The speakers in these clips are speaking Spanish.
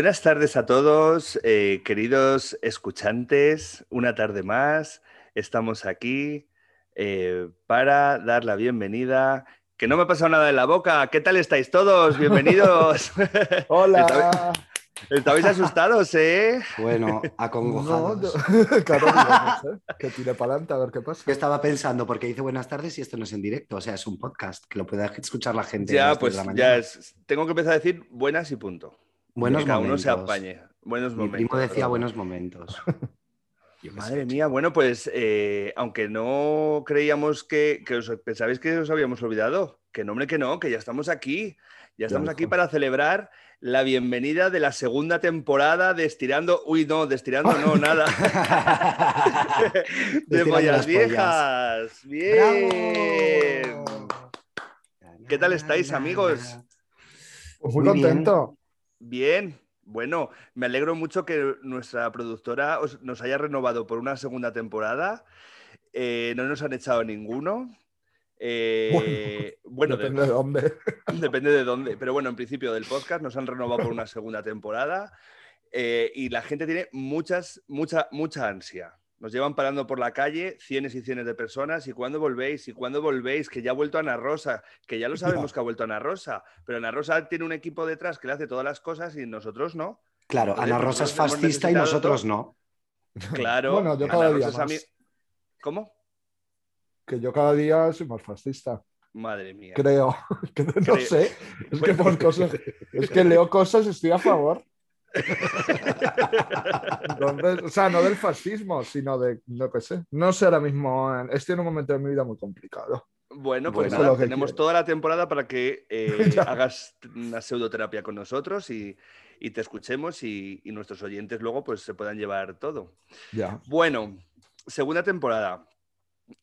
Buenas tardes a todos, eh, queridos escuchantes. Una tarde más. Estamos aquí eh, para dar la bienvenida. Que no me ha pasado nada en la boca. ¿Qué tal estáis todos? Bienvenidos. Hola. Estabais asustados, ¿eh? Bueno, acongojados. No, claro, digamos, ¿eh? Que tire para adelante a ver qué pasa. Yo estaba pensando, porque dice buenas tardes y esto no es en directo, o sea, es un podcast que lo puede escuchar la gente. Ya, pues de la ya mañana. es. Tengo que empezar a decir buenas y punto. Buenos que cada uno momentos. se apañe. Buenos Mi momentos. primo decía buenos momentos. Madre mía, bueno, pues eh, aunque no creíamos que, que os pensabais que os habíamos olvidado, que no, hombre, que no, que ya estamos aquí. Ya estamos aquí para celebrar la bienvenida de la segunda temporada de Estirando. Uy, no, de Estirando no, nada. de Pollas las pollas. Viejas. Bien. ¡Bravo! ¿Qué tal estáis, amigos? Pues muy, Muy bien. contento. Bien. Bueno, me alegro mucho que nuestra productora os- nos haya renovado por una segunda temporada. Eh, no nos han echado ninguno. Eh, bueno, de- Depende de dónde. Depende de dónde. Pero bueno, en principio del podcast nos han renovado por una segunda temporada eh, y la gente tiene muchas, mucha, mucha ansia. Nos llevan parando por la calle cienes y cienes de personas y cuándo volvéis y cuándo volvéis, que ya ha vuelto Ana Rosa, que ya lo sabemos que ha vuelto Ana Rosa, pero Ana Rosa tiene un equipo detrás que le hace todas las cosas y nosotros no. Claro, Entonces, Ana Rosa es fascista y nosotros todo. no. Claro. Bueno, yo Ana cada día Rosa más. ¿Cómo? Que yo cada día soy más fascista. Madre mía. Creo. Que no Creo. sé. Es que por cosas. Es que leo cosas y estoy a favor. Entonces, o sea, no del fascismo, sino de, no qué sé. No sé ahora mismo. Estoy en un momento de mi vida muy complicado. Bueno, pues Bueno, nada, lo que tenemos toda la temporada para que eh, hagas una pseudoterapia con nosotros y, y te escuchemos y, y nuestros oyentes luego pues se puedan llevar todo. Ya. Bueno, segunda temporada.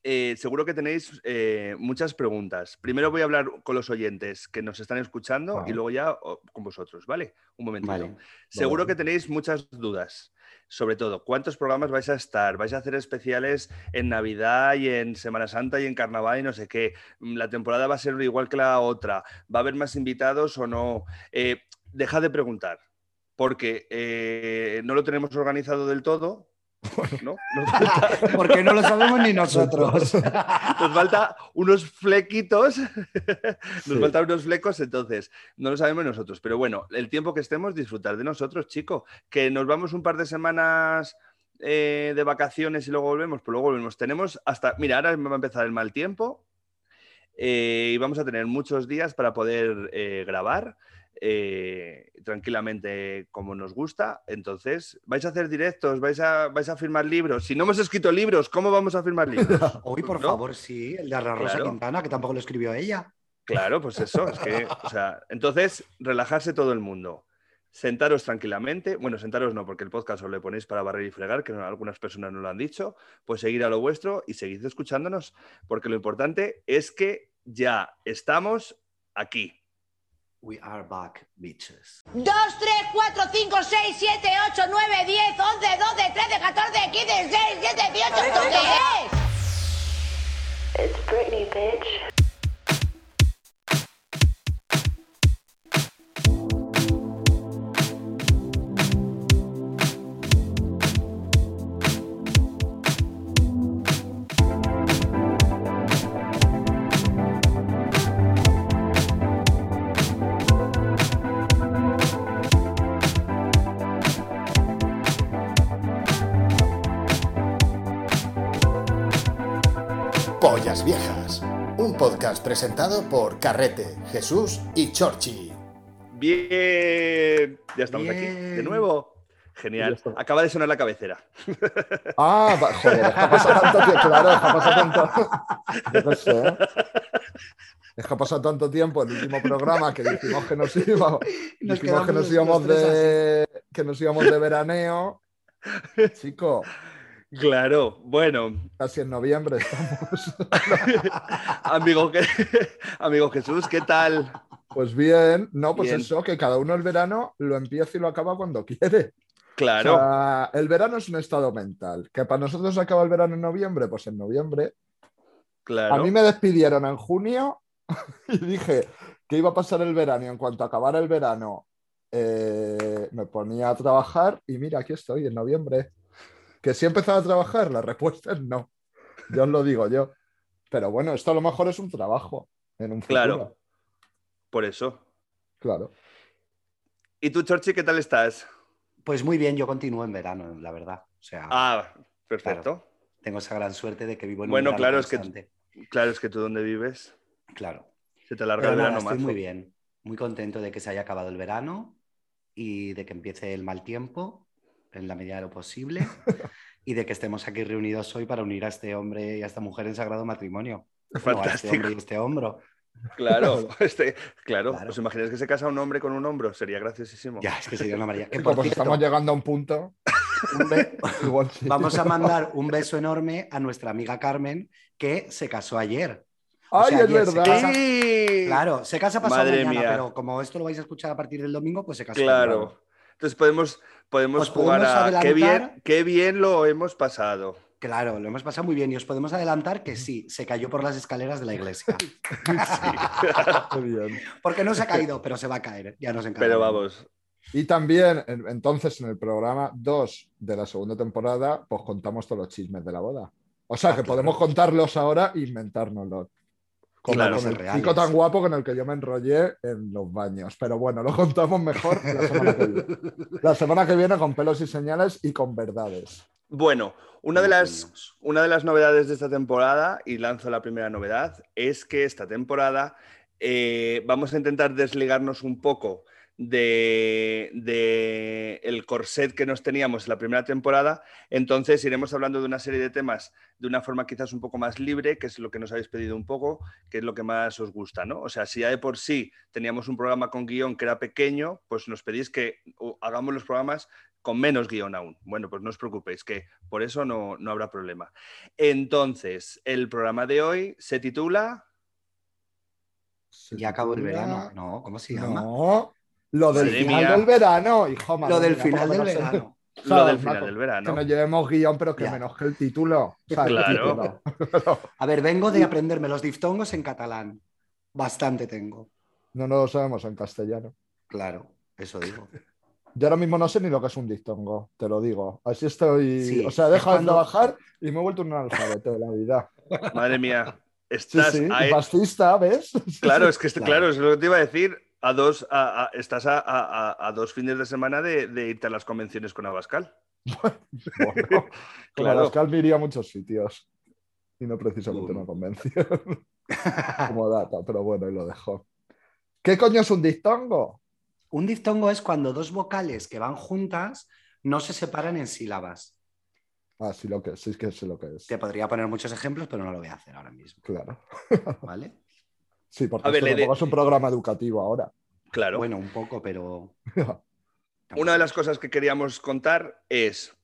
Eh, seguro que tenéis eh, muchas preguntas. Primero voy a hablar con los oyentes que nos están escuchando Vale. y luego ya con vosotros, ¿vale? Un momentito. Vale. Seguro Vale. que tenéis muchas dudas. Sobre todo, ¿cuántos programas vais a estar? ¿Vais a hacer especiales en Navidad y en Semana Santa y en Carnaval y no sé qué? Mm, ¿La temporada va a ser igual que la otra? ¿Va a haber más invitados o no? Eh, dejad de preguntar, porque no lo tenemos organizado del todo. ¿No? Falta, Porque no lo sabemos ni nosotros. nos falta unos flequitos, nos Sí. faltan unos flecos, entonces no lo sabemos nosotros. Pero bueno, el tiempo que estemos, disfrutar de nosotros, chico. Que nos vamos un par de semanas eh, de vacaciones y luego volvemos, pues luego volvemos. Tenemos hasta, mira, ahora va a empezar el mal tiempo eh, y vamos a tener muchos días para poder eh, grabar. Eh, tranquilamente como nos gusta. Entonces, ¿vais a hacer directos? ¿Vais a, ¿Vais a firmar libros? Si no hemos escrito libros, ¿cómo vamos a firmar libros? Hoy, por ¿No? favor, sí, el de Ana Rosa Claro. Quintana, que tampoco lo escribió ella. Claro, pues eso, es que, o sea, entonces, relajarse todo el mundo. Sentaros tranquilamente, bueno, sentaros no, porque el podcast os lo ponéis para barrer y fregar, que no- algunas personas no lo han dicho, pues seguir a lo vuestro y seguid escuchándonos, porque lo importante es que ya estamos aquí. We are back, bitches. 2, 3, 4, 5, 6, 7, 8, 9, 10, 11, 12, 13, 14, 15, 16, 17, 18, ¿esto qué es? It's Britney, bitch. Presentado por Carrete, Jesús y Chorchi. Bien, ya estamos aquí de nuevo. Genial. Acaba de sonar la cabecera. Ah, joder, deja pasar tanto tiempo. Claro, deja pasar tanto. Yo qué sé. Deja pasar tanto tiempo el último programa que dijimos que nos íbamos, Nos dijimos que nos íbamos de que nos íbamos de veraneo. Chico, Claro, bueno, casi en noviembre estamos. amigo, que- amigo Jesús, ¿qué tal? Pues bien, no, pues Bien. eso, que cada uno el verano lo empieza y lo acaba cuando quiere. Claro, O sea, el verano es un estado mental. Que para nosotros acaba el verano en noviembre, pues en noviembre. claro. A mí me despidieron en junio y dije, que iba a pasar el verano y en cuanto acabara el verano eh, me ponía a trabajar y mira, aquí estoy en noviembre. ¿Que sí he empezado a trabajar? La respuesta es no. Yo os lo digo yo. Pero bueno, esto a lo mejor es un trabajo en un futuro. Claro. Por eso. Claro. ¿Y tú, Chorchi, qué tal estás? Pues muy bien, yo continúo en verano, la verdad. O sea, Ah, perfecto. tengo esa gran suerte de que vivo en un Bueno, verano claro, es que- constante. Claro, es que tú donde vives Claro. se te alarga Pero el nada, verano estoy más. muy bien, muy contento de que se haya acabado el verano y de que empiece el mal tiempo en la medida de lo posible y de que estemos aquí reunidos hoy para unir a este hombre y a esta mujer en sagrado matrimonio. No, a este Fantástico. hombre y este hombro. Claro, este, claro. Claro. ¿Os imagináis que se casa un hombre con un hombro? Sería graciosísimo. Ya, es que sería una. Que, por como cierto, estamos llegando a un punto, un be- igual sí. vamos a mandar un beso enorme a nuestra amiga Carmen que se casó ayer. o ¡Ay, sea, es ayer se verdad! casa- ¡Sí! Claro, se casa pasado Madre mañana, mía. pero como esto lo vais a escuchar a partir del domingo, pues se casó. Claro. Entonces podemos, podemos Os jugar podemos a qué bien, adelantar- qué bien lo hemos pasado. Claro, lo hemos pasado muy bien y os podemos adelantar que sí, se cayó por las escaleras de la iglesia. Bien. Porque no se ha caído, pero se va a caer. Ya nos encargamos. Pero vamos, Y también, en- entonces, en el programa 2 de la segunda temporada, pues contamos todos los chismes de la boda. O sea, Ah, que claro. podemos contarlos ahora e inventárnoslos. Como Claro, con son el reales. chico tan guapo con el que yo me enrollé en los baños. Pero bueno, lo contamos mejor la semana que viene. La semana que viene con pelos y señales y con verdades. Bueno, una de, las, una de las novedades de esta temporada, y lanzo la primera novedad, es que esta temporada eh, vamos a intentar desligarnos un poco de, de el corset que nos teníamos en la primera temporada. Entonces iremos hablando de una serie de temas de una forma quizás un poco más libre, que es lo que nos habéis pedido un poco, que es lo que más os gusta, ¿no? O sea, si ya de por sí teníamos un programa con guion que era pequeño, pues nos pedís que hagamos los programas con menos guion aún. Bueno, pues no os preocupéis, que por eso no, no habrá problema. Entonces, el programa de hoy se titula... Ya acabó el verano. No, ¿cómo se llama? No, lo del Madre final mía. del verano, hijo madre Lo del final del verano. Lo ¿Sabes? del final del Que verano. no llevemos guion, pero que Ya. menos que el título. ¿sabes? El Claro. título. A ver, vengo de aprenderme los diftingos en catalán. Bastante tengo. No nos lo sabemos en castellano. Claro, eso digo. Yo ahora mismo no sé ni lo que es un diftongo, te lo digo. Así estoy. Sí, o sea, he es dejado cuando- de trabajar y me he vuelto un analfabeto de la vida. Madre mía, Sí, estás sí, ahí- y fascista, ¿ves? Claro, es que est- Claro. claro, es lo que te iba a decir. A dos, a- a- estás a, a- a- a dos fines de semana de, de irte a las convenciones con Abascal. Bueno, con Claro. Abascal me iría a muchos sitios. Y no precisamente una convención como data, pero bueno, ahí lo dejo. ¿Qué coño es un diftongo? Un diftongo es cuando dos vocales que van juntas no se separan en sílabas. Ah, sí, lo que sí, es que sé lo que es. Te podría poner muchos ejemplos, pero no lo voy a hacer ahora mismo. Claro. ¿Vale? Sí, porque A esto es un programa educativo ahora. Claro. Bueno, un poco, pero. Una de las cosas que queríamos contar es.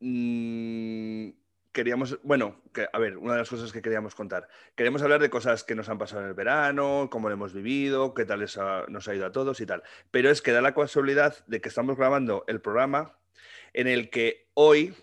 mm, queríamos. Bueno, que, a ver, una de las cosas que queríamos contar. Queríamos hablar de cosas que nos han pasado en el verano, cómo lo hemos vivido, qué tal ha- nos ha ido a todos y tal. Pero es que da la casualidad de que estamos grabando el programa en el que hoy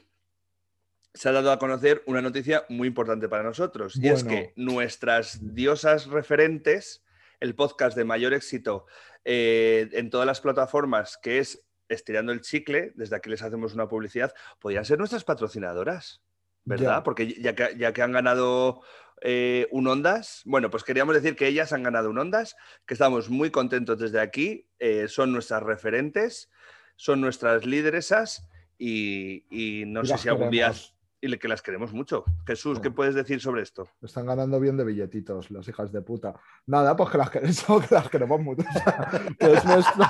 se ha dado a conocer una noticia muy importante para nosotros. Y es que nuestras diosas referentes, el podcast de mayor éxito eh, en todas las plataformas, que es Estirando el Chicle, desde aquí les hacemos una publicidad, podrían ser nuestras patrocinadoras, ¿verdad? Ya. Porque ya que, ya que han ganado eh, un Ondas, bueno, pues queríamos decir que ellas han ganado un Ondas, que estamos muy contentos desde aquí, eh, son nuestras referentes, son nuestras lideresas y, y no Y sé si algún día... Y que las queremos mucho. Jesús, ¿qué puedes decir sobre esto? Están ganando bien de billetitos, las hijas de puta. Nada, pues que las, queremos, que las queremos mucho. nuestro.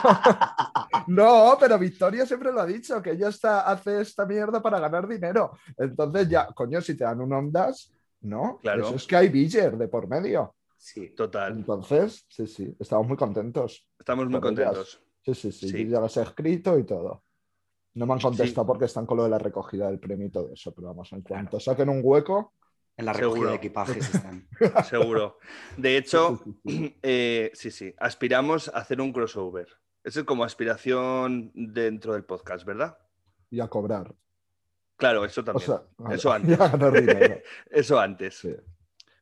No, pero Victoria siempre lo ha dicho, que ella está, hace esta mierda para ganar dinero. Entonces, ya, coño, si te dan un Ondas, no. Claro. Eso es que hay Biller de por medio. Sí. Total. Entonces, sí, sí, estamos muy contentos. Estamos muy ellas. contentos. Sí, sí, sí, Sí. ya las he escrito y todo. No me han contestado porque están con lo de la recogida del premio y todo eso, pero vamos, en cuanto saquen un hueco. En la recogida Seguro. de equipajes están. Seguro. De hecho, sí, sí, sí. eh, sí, sí, aspiramos a hacer un crossover. Eso es como aspiración dentro del podcast, ¿verdad? Y a cobrar. Claro, eso O también. sea, vale, Eso antes. Eso antes. Sí,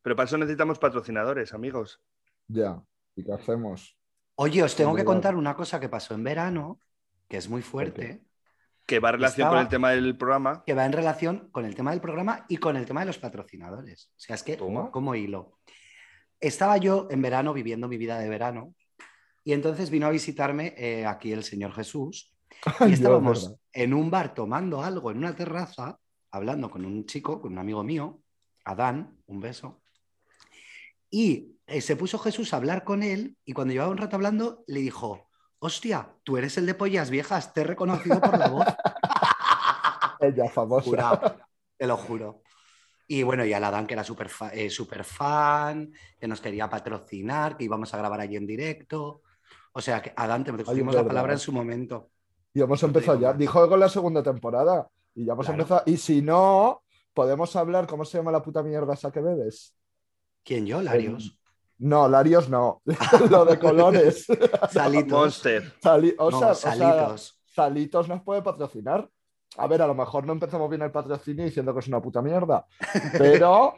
Pero para eso necesitamos patrocinadores, amigos. ya. ¿Y qué hacemos? Oye, os tengo que contar una cosa que pasó en verano, que es muy fuerte, Que va en relación con el tema del programa. que va en relación con el tema del programa y con el tema de los patrocinadores. O sea, es que, Toma. como hilo. Estaba yo en verano viviendo mi vida de verano y entonces vino a visitarme eh, aquí el Señor Jesús y estábamos en un bar tomando algo en una terraza, hablando con un chico, con un amigo mío, Adán, un beso. Y eh, se puso Jesús a hablar con él y cuando llevaba un rato hablando le dijo, hostia, tú eres el de pollas viejas, te he reconocido por la voz. Ella famosa. Te lo juro. Y bueno, y al Adán, que era súper eh, fan, que nos quería patrocinar, que íbamos a grabar allí en directo. O sea, que Adán, te dijimos la palabra en su momento. Y hemos empezado ya. Dijo con la segunda temporada. Y ya hemos Claro. empezado. Y si no, podemos hablar. ¿Cómo se llama la puta mierda esa que bebes? ¿Quién yo? Larios. No, Larios no. Lo de colores. Salitos. Monster. Sali- o No, sea, o sea, salitos. Salitos nos puede patrocinar. A ver, a lo mejor no empezamos bien el patrocinio diciendo que es una puta mierda. Pero,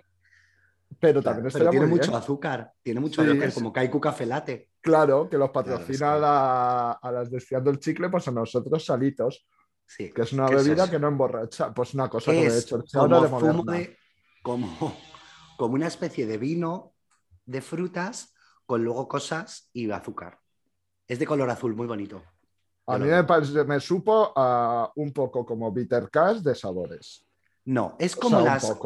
pero también Pero estaría tiene mucho bien. azúcar. Tiene mucho Sí, azúcar, es- como Kaiku Café Latte. Claro, que los Claro, patrocina a, la- a las Desfiando el Chicle, pues a nosotros Salitos, Sí. que es una ¿Qué es bebida que no emborracha. Pues una cosa que me he es hecho el como de Moderna. de. Como, como una especie de vino de frutas con luego cosas y azúcar. Es de color azul, muy bonito. A mí me, me supo un poco como Bitter Cash de sabores. No, es O como sea, las,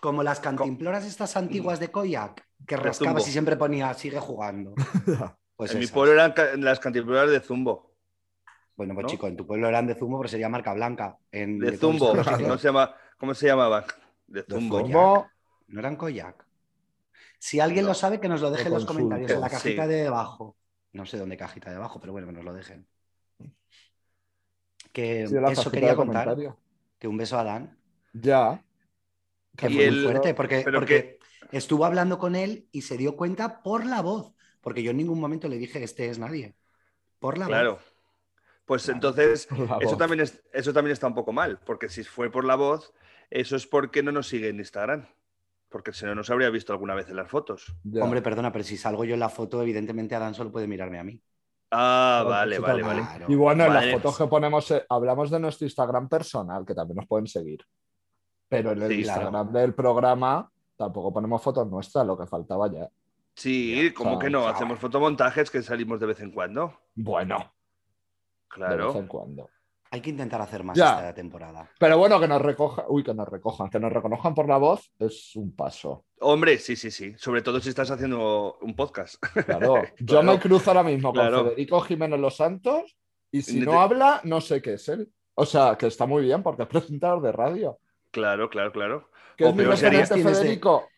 como las cantimploras estas antiguas de Koyak, que rascabas Zumbo. y siempre ponía sigue jugando. Pues en mi pueblo eran las cantimploras de Zumbo. Bueno, pues ¿no? chico, en tu pueblo eran de zumo, pero sería marca blanca. En De de Zumbo. ¿Cómo se, llama, ¿Cómo se llamaban? De Zumbo. Koyak. Como- No eran Koyak. Si alguien No. lo sabe, que nos lo deje en los comentarios, en la cajita Sí. de debajo. No sé dónde cajita de abajo, pero bueno, que nos lo dejen. Que Sí, eso quería contar. Que un beso a Dan, Ya. que fue muy fuerte, porque, porque estuvo hablando con él y se dio cuenta por la voz. Porque yo en ningún momento le dije este es nadie. Por la Claro. voz. Pues Claro. entonces, eso también, es, eso también está un poco mal, porque si fue por la voz, eso es porque no nos sigue en Instagram. Porque si no, nos habría visto alguna vez en las fotos. ya. Hombre, perdona, pero si salgo yo en la foto, evidentemente Adán solo puede mirarme a mí. Ah, Claro, vale, vale, vale. Claro. Y bueno, en las fotos que ponemos, eh, hablamos de nuestro Instagram personal, que también nos pueden seguir. Pero en el Sí, claro. Instagram del programa tampoco ponemos fotos nuestras, lo que faltaba ya. Sí, Ya, como o sea, que no, hacemos fotomontajes que salimos de vez en cuando. Bueno, de vez Claro. en cuando. Hay que intentar hacer más Ya. esta temporada. Pero bueno, que nos recojan, uy, que nos recojan, que nos reconozcan por la voz es un paso. Hombre, sí, sí, sí. Sobre todo si estás haciendo un podcast. Claro, yo Claro. me cruzo ahora mismo Claro. con Federico Jiménez Los Santos y si no habla, no sé qué es él. O sea, que está muy bien porque es presentador de radio. Claro, claro, claro. ¿Qué O es mi peor sería- Federico?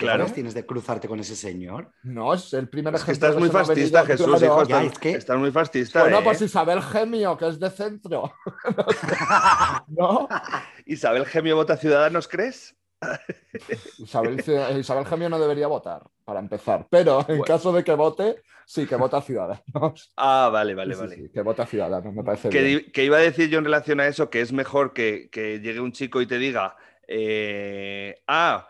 ¿Qué Claro. tienes de cruzarte con ese señor? No, es el primer Es que ejemplo estás que muy fascista, Jesús, claro. hijo. Ya, Estás, es que- estás muy fascista. Bueno, ¿eh? pues Isabel Gemio, que es de centro. ¿No? Isabel Gemio vota Ciudadanos, ¿crees? Isabel, Isabel Gemio no debería votar, para empezar. Pero en Bueno. caso de que vote, sí, que vota Ciudadanos. Ah, vale, vale, Sí, vale. sí, que vota Ciudadanos, me parece Que, bien. que iba a decir yo en relación a eso, que es mejor que, que llegue un chico y te diga, eh, ah,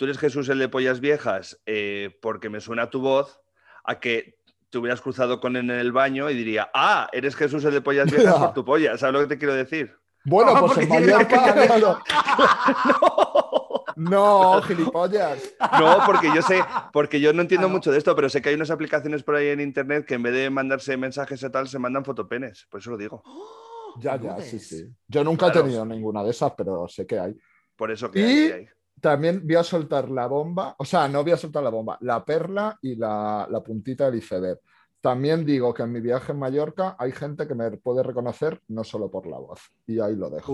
tú eres Jesús el de pollas viejas eh, porque me suena tu voz, a que te hubieras cruzado con él en el baño y diría, ah, eres Jesús el de pollas viejas por tu polla, ¿sabes lo que te quiero decir? Bueno, pues en Mallorca. claro. No, gilipollas. No, porque yo sé, porque yo no entiendo Ah, no. mucho de esto, pero sé que hay unas aplicaciones por ahí en internet que en vez de mandarse mensajes y tal, se mandan fotopenes, por eso lo digo. Ya, ¿No ya, sí, sí. Yo nunca he tenido ninguna de esas, pero sé que hay. Por eso que Y- hay, hay. También voy a soltar la bomba, o sea, no voy a soltar la bomba, la perla y la, la puntita del iceberg. También digo que en mi viaje en Mallorca hay gente que me puede reconocer no solo por la voz. Y ahí lo dejo.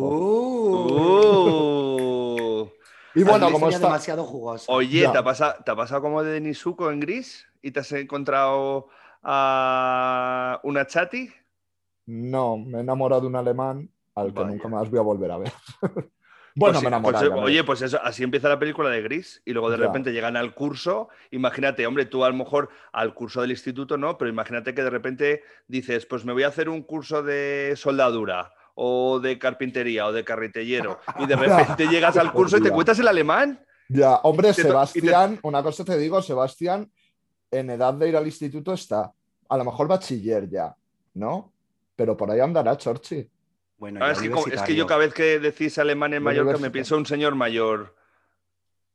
Uh. y bueno, como está. demasiado. Oye, Ya. ¿te ha, pasado, ¿te ha pasado como de Nisuko en gris? ¿Y te has encontrado a una chati? No, me he enamorado de un alemán al que Vaya. nunca más voy a volver a ver. bueno, Pues me he enamorado. pues, me oye, pues eso, así empieza la película de Gris y luego de Ya. repente llegan al curso. Imagínate, hombre, tú a lo mejor al curso del instituto no, pero imagínate que de repente dices, pues me voy a hacer un curso de soldadura o de carpintería o de carretellero y de repente llegas al curso y te cuentas el alemán. Ya, hombre, te- Sebastián, una cosa te digo, Sebastián en edad de ir al instituto está. A lo mejor bachiller ya, ¿no? Pero por ahí andará Chorchi. Bueno, Ahora es, que, es que yo cada vez que decís alemán en Mallorca me pienso un señor mayor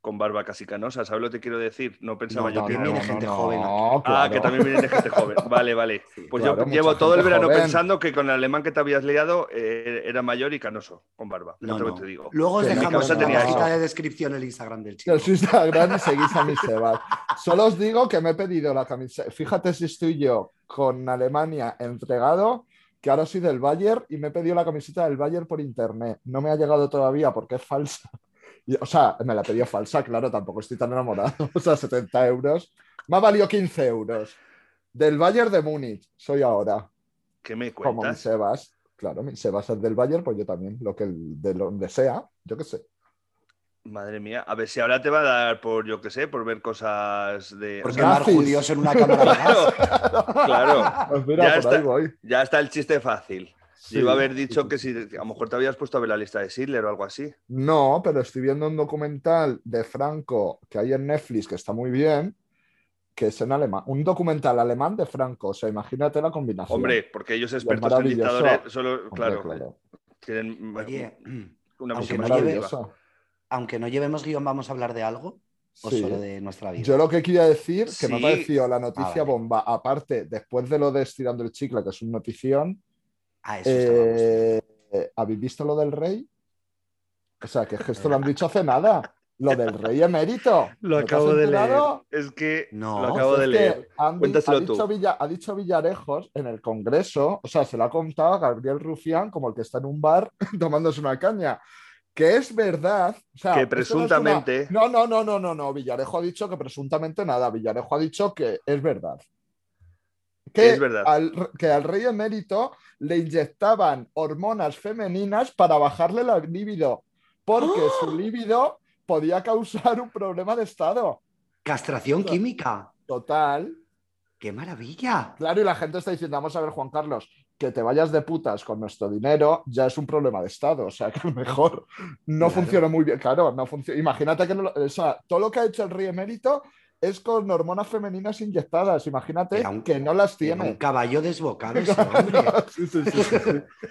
con barba casi canosa, ¿sabes lo que quiero decir? No pensaba No, yo no, que no, viene gente joven no, Ah, claro. que también viene gente joven. Vale, vale. Sí. Pues Claro, yo llevo todo el verano joven. pensando que con el alemán que te habías liado eh, era mayor y canoso, con barba. No, No, no. te digo. Luego os dejamos en la cajita de descripción el Instagram del chico. En su Instagram y seguís a mi Sebas. Solo os digo que me he pedido la camiseta. Fíjate si estoy yo con Alemania entregado, que ahora soy del Bayern y me he pedido la camiseta del Bayern por internet. No me ha llegado todavía porque es falsa. Y, o sea, me la he pedido falsa, claro, tampoco estoy tan enamorado. O sea, 70 euros. Me ha valido 15 euros. Del Bayern de Múnich soy ahora. ¿Qué me Como mi cuentas? Sebas. Claro, mi Sebas es del Bayern, pues yo también. Lo que el- de donde sea, yo qué sé. Madre mía, a ver si ahora te va a dar por, yo qué sé, por ver cosas de... Por quemar judíos en una cámara de gas. claro, Pues mira, Ya por está. ahí voy. ya está el chiste fácil. Sí, Yo iba a haber dicho sí, que si a lo mejor te habías puesto a ver la lista de Sidler o algo así. No, pero estoy viendo un documental de Franco que hay en Netflix que está muy bien, que es en alemán. Un documental alemán de Franco. O sea, imagínate la combinación. Hombre, porque ellos expertos en dictadores, solo, Hombre, claro, claro. tienen Oye, una visión lleve-. Aunque no llevemos guion, ¿vamos a hablar de algo? ¿O Sí. solo de nuestra vida? Yo lo que quería decir, que me ha Sí. parecido la noticia Ah, vale. bomba, aparte, después de lo de Estirando el Chicle, que es una notición, Ah, eso eh, ¿habéis visto lo del rey? O sea, que es que esto lo han dicho hace nada. Lo del rey emérito. Lo ¿No te acabo de leer. Es que No, lo acabo de leer. Cuéntaselo ha, dicho tú. Villa- ha dicho Villarejos en el Congreso, o sea, se lo ha contado a Gabriel Rufián como el que está en un bar tomándose una caña. Que es verdad. o sea, Que no una- presuntamente- No, no, no, no, no, no. Villarejo ha dicho que presuntamente nada. Villarejo ha dicho que es verdad. Que es verdad. Al, que al rey emérito le inyectaban hormonas femeninas para bajarle la libido, porque ¡Oh! su libido podía causar un problema de estado. Castración química. Total. ¡Qué maravilla! Claro, y la gente está diciendo, vamos a ver, Juan Carlos, que te vayas de putas con nuestro dinero ya es un problema de Estado. O sea, que a lo mejor no Claro. funciona muy bien. Claro, no funciona. Imagínate que no lo- o sea, todo lo que ha hecho el rey emérito es con hormonas femeninas inyectadas. Imagínate un- que no las Era un tiene. caballo desbocado ese hombre. Sí, sí, sí.